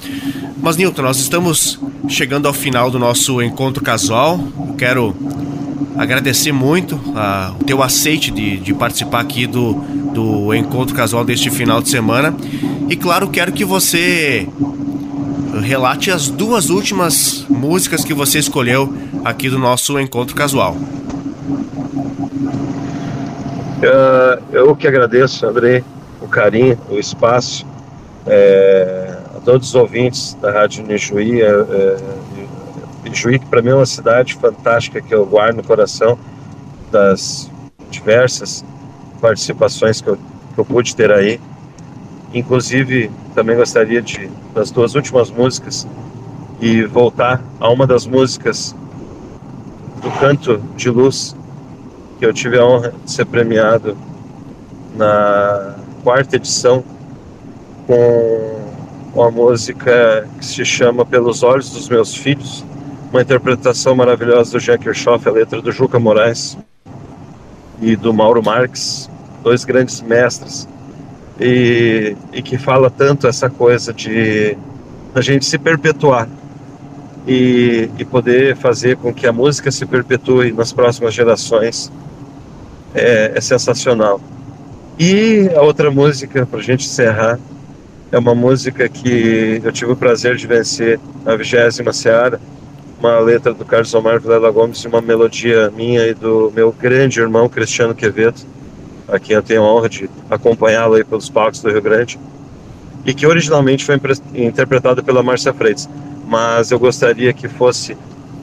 Mas Nilton, nós estamos chegando ao final do nosso encontro casual. Eu quero agradecer muito uh, o teu aceite de, de participar aqui do, do encontro casual deste final de semana. E claro, quero que você relate as duas últimas músicas que você escolheu aqui do nosso encontro casual. Uh, eu que agradeço, André, o carinho, o espaço, é, a todos os ouvintes da Rádio Nijuí. É, é, que para mim é uma cidade fantástica que eu guardo no coração das diversas participações que eu, que eu pude ter aí. Inclusive, também gostaria de, das duas últimas músicas, e voltar a uma das músicas do Canto de Luz, que eu tive a honra de ser premiado na quarta edição com a música que se chama Pelos Olhos dos Meus Filhos, uma interpretação maravilhosa do Jean Kirchhoff, a letra do Juca Moraes e do Mauro Marques, dois grandes mestres, e, e que fala tanto essa coisa de a gente se perpetuar e, e poder fazer com que a música se perpetue nas próximas gerações é, é sensacional. E a outra música, para a gente encerrar, é uma música que eu tive o prazer de vencer na vigésima Seara, uma letra do Carlos Omar Vilela Gomes e uma melodia minha e do meu grande irmão Cristiano Quevedo, a quem eu tenho a honra de acompanhá-lo aí pelos palcos do Rio Grande. e que originalmente foi interpretada pela Márcia Freitas. Mas eu gostaria que fosse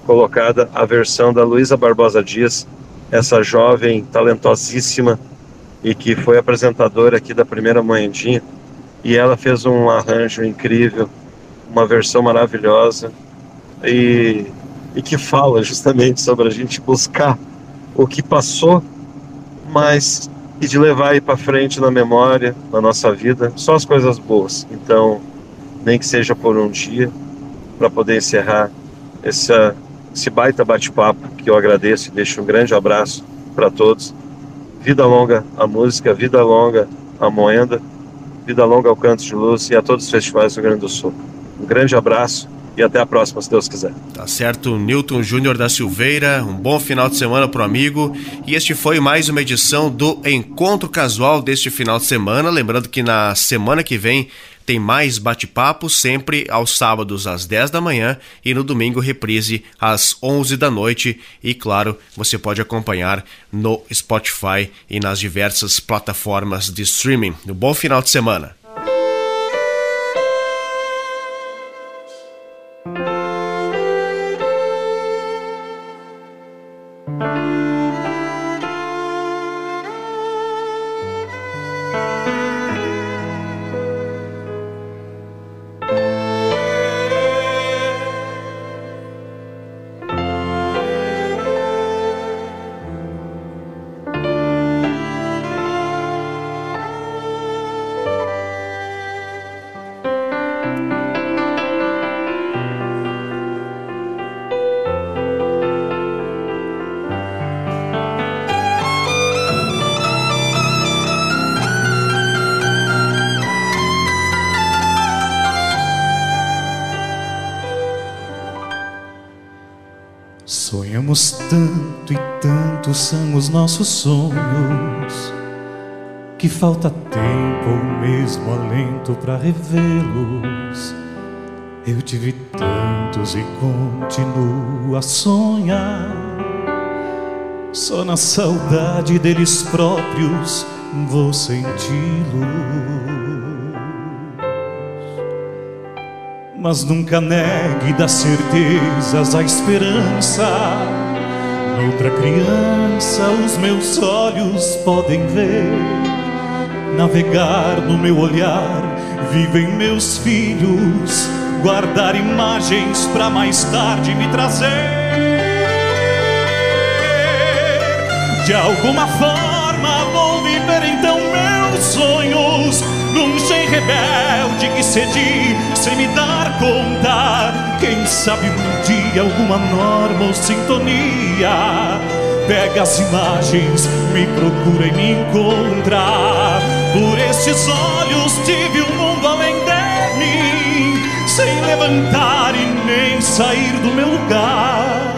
colocada a versão da Luísa Barbosa Dias, essa jovem talentosíssima e que foi apresentadora aqui da primeira Moendinha. E ela fez um arranjo incrível, uma versão maravilhosa e, e que fala justamente sobre a gente buscar o que passou, mas e de levar aí para frente na memória, na nossa vida, só as coisas boas. Então, nem que seja por um dia, para poder encerrar essa, esse baita bate-papo que eu agradeço e deixo um grande abraço para todos. Vida longa a música, vida longa a moenda, vida longa ao Canto de Luz e a todos os festivais do Rio Grande do Sul. Um grande abraço e até a próxima, se Deus quiser. Tá certo, Newton Júnior da Silveira, um bom final de semana pro amigo. E este foi mais uma edição do Encontro Casual deste final de semana. Lembrando que na semana que vem tem mais bate-papo, sempre aos sábados às 10 da manhã e no domingo reprise às 11 da noite. E claro, você pode acompanhar no Spotify e nas diversas plataformas de streaming. Um bom final de semana. Nossos sonhos que falta tempo ou mesmo alento para revê-los. Eu tive tantos e continuo a sonhar. Só na saudade deles próprios vou senti-los. Mas nunca negue das certezas a esperança Outra criança os meus olhos podem ver, navegar no meu olhar, vivem meus filhos, guardar imagens para mais tarde me trazer. De alguma forma vou viver então meus sonhos num gen rebelde que cedi sem me dar conta. Quem sabe um dia alguma norma ou sintonia pega as imagens, me procura e me encontra. Por estes olhos tive um mundo além de mim, sem levantar e nem sair do meu lugar.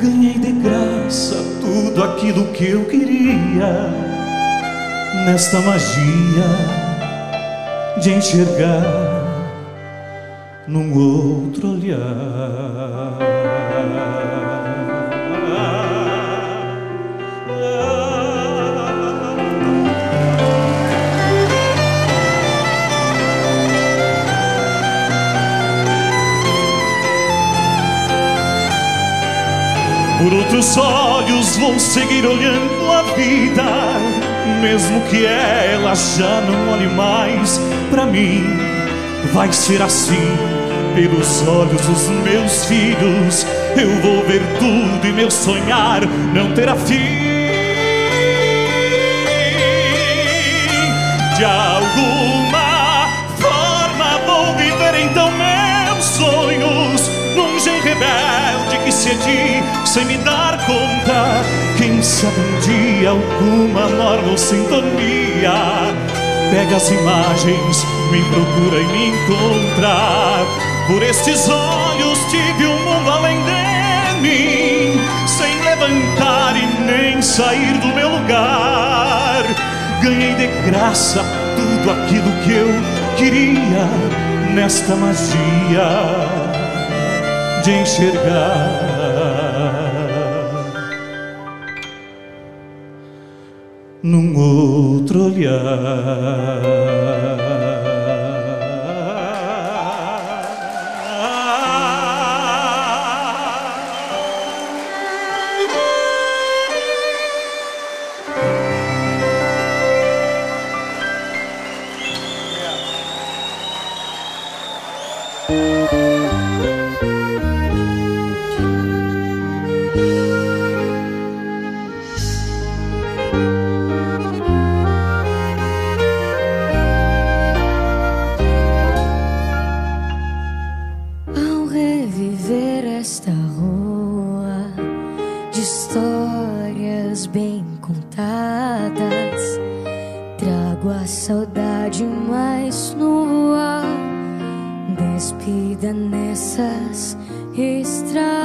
Ganhei de graça tudo aquilo que eu queria nesta magia de enxergar num outro olhar. Por outros olhos vou seguir olhando a vida mesmo que ela já não olhe mais para mim, vai ser assim pelos olhos dos meus filhos. Eu vou ver tudo e meu sonhar não terá fim. De alguma rebelde que cedi sem me dar conta. Quem sabe um dia alguma norma ou sintonia pega as imagens, me procura e me encontra. Por estes olhos tive um mundo além de mim, sem levantar e nem sair do meu lugar. Ganhei de graça tudo aquilo que eu queria nesta magia de enxergar. Num outro olhar. de histórias bem contadas. Trago a saudade mais nua, despida nessas estradas.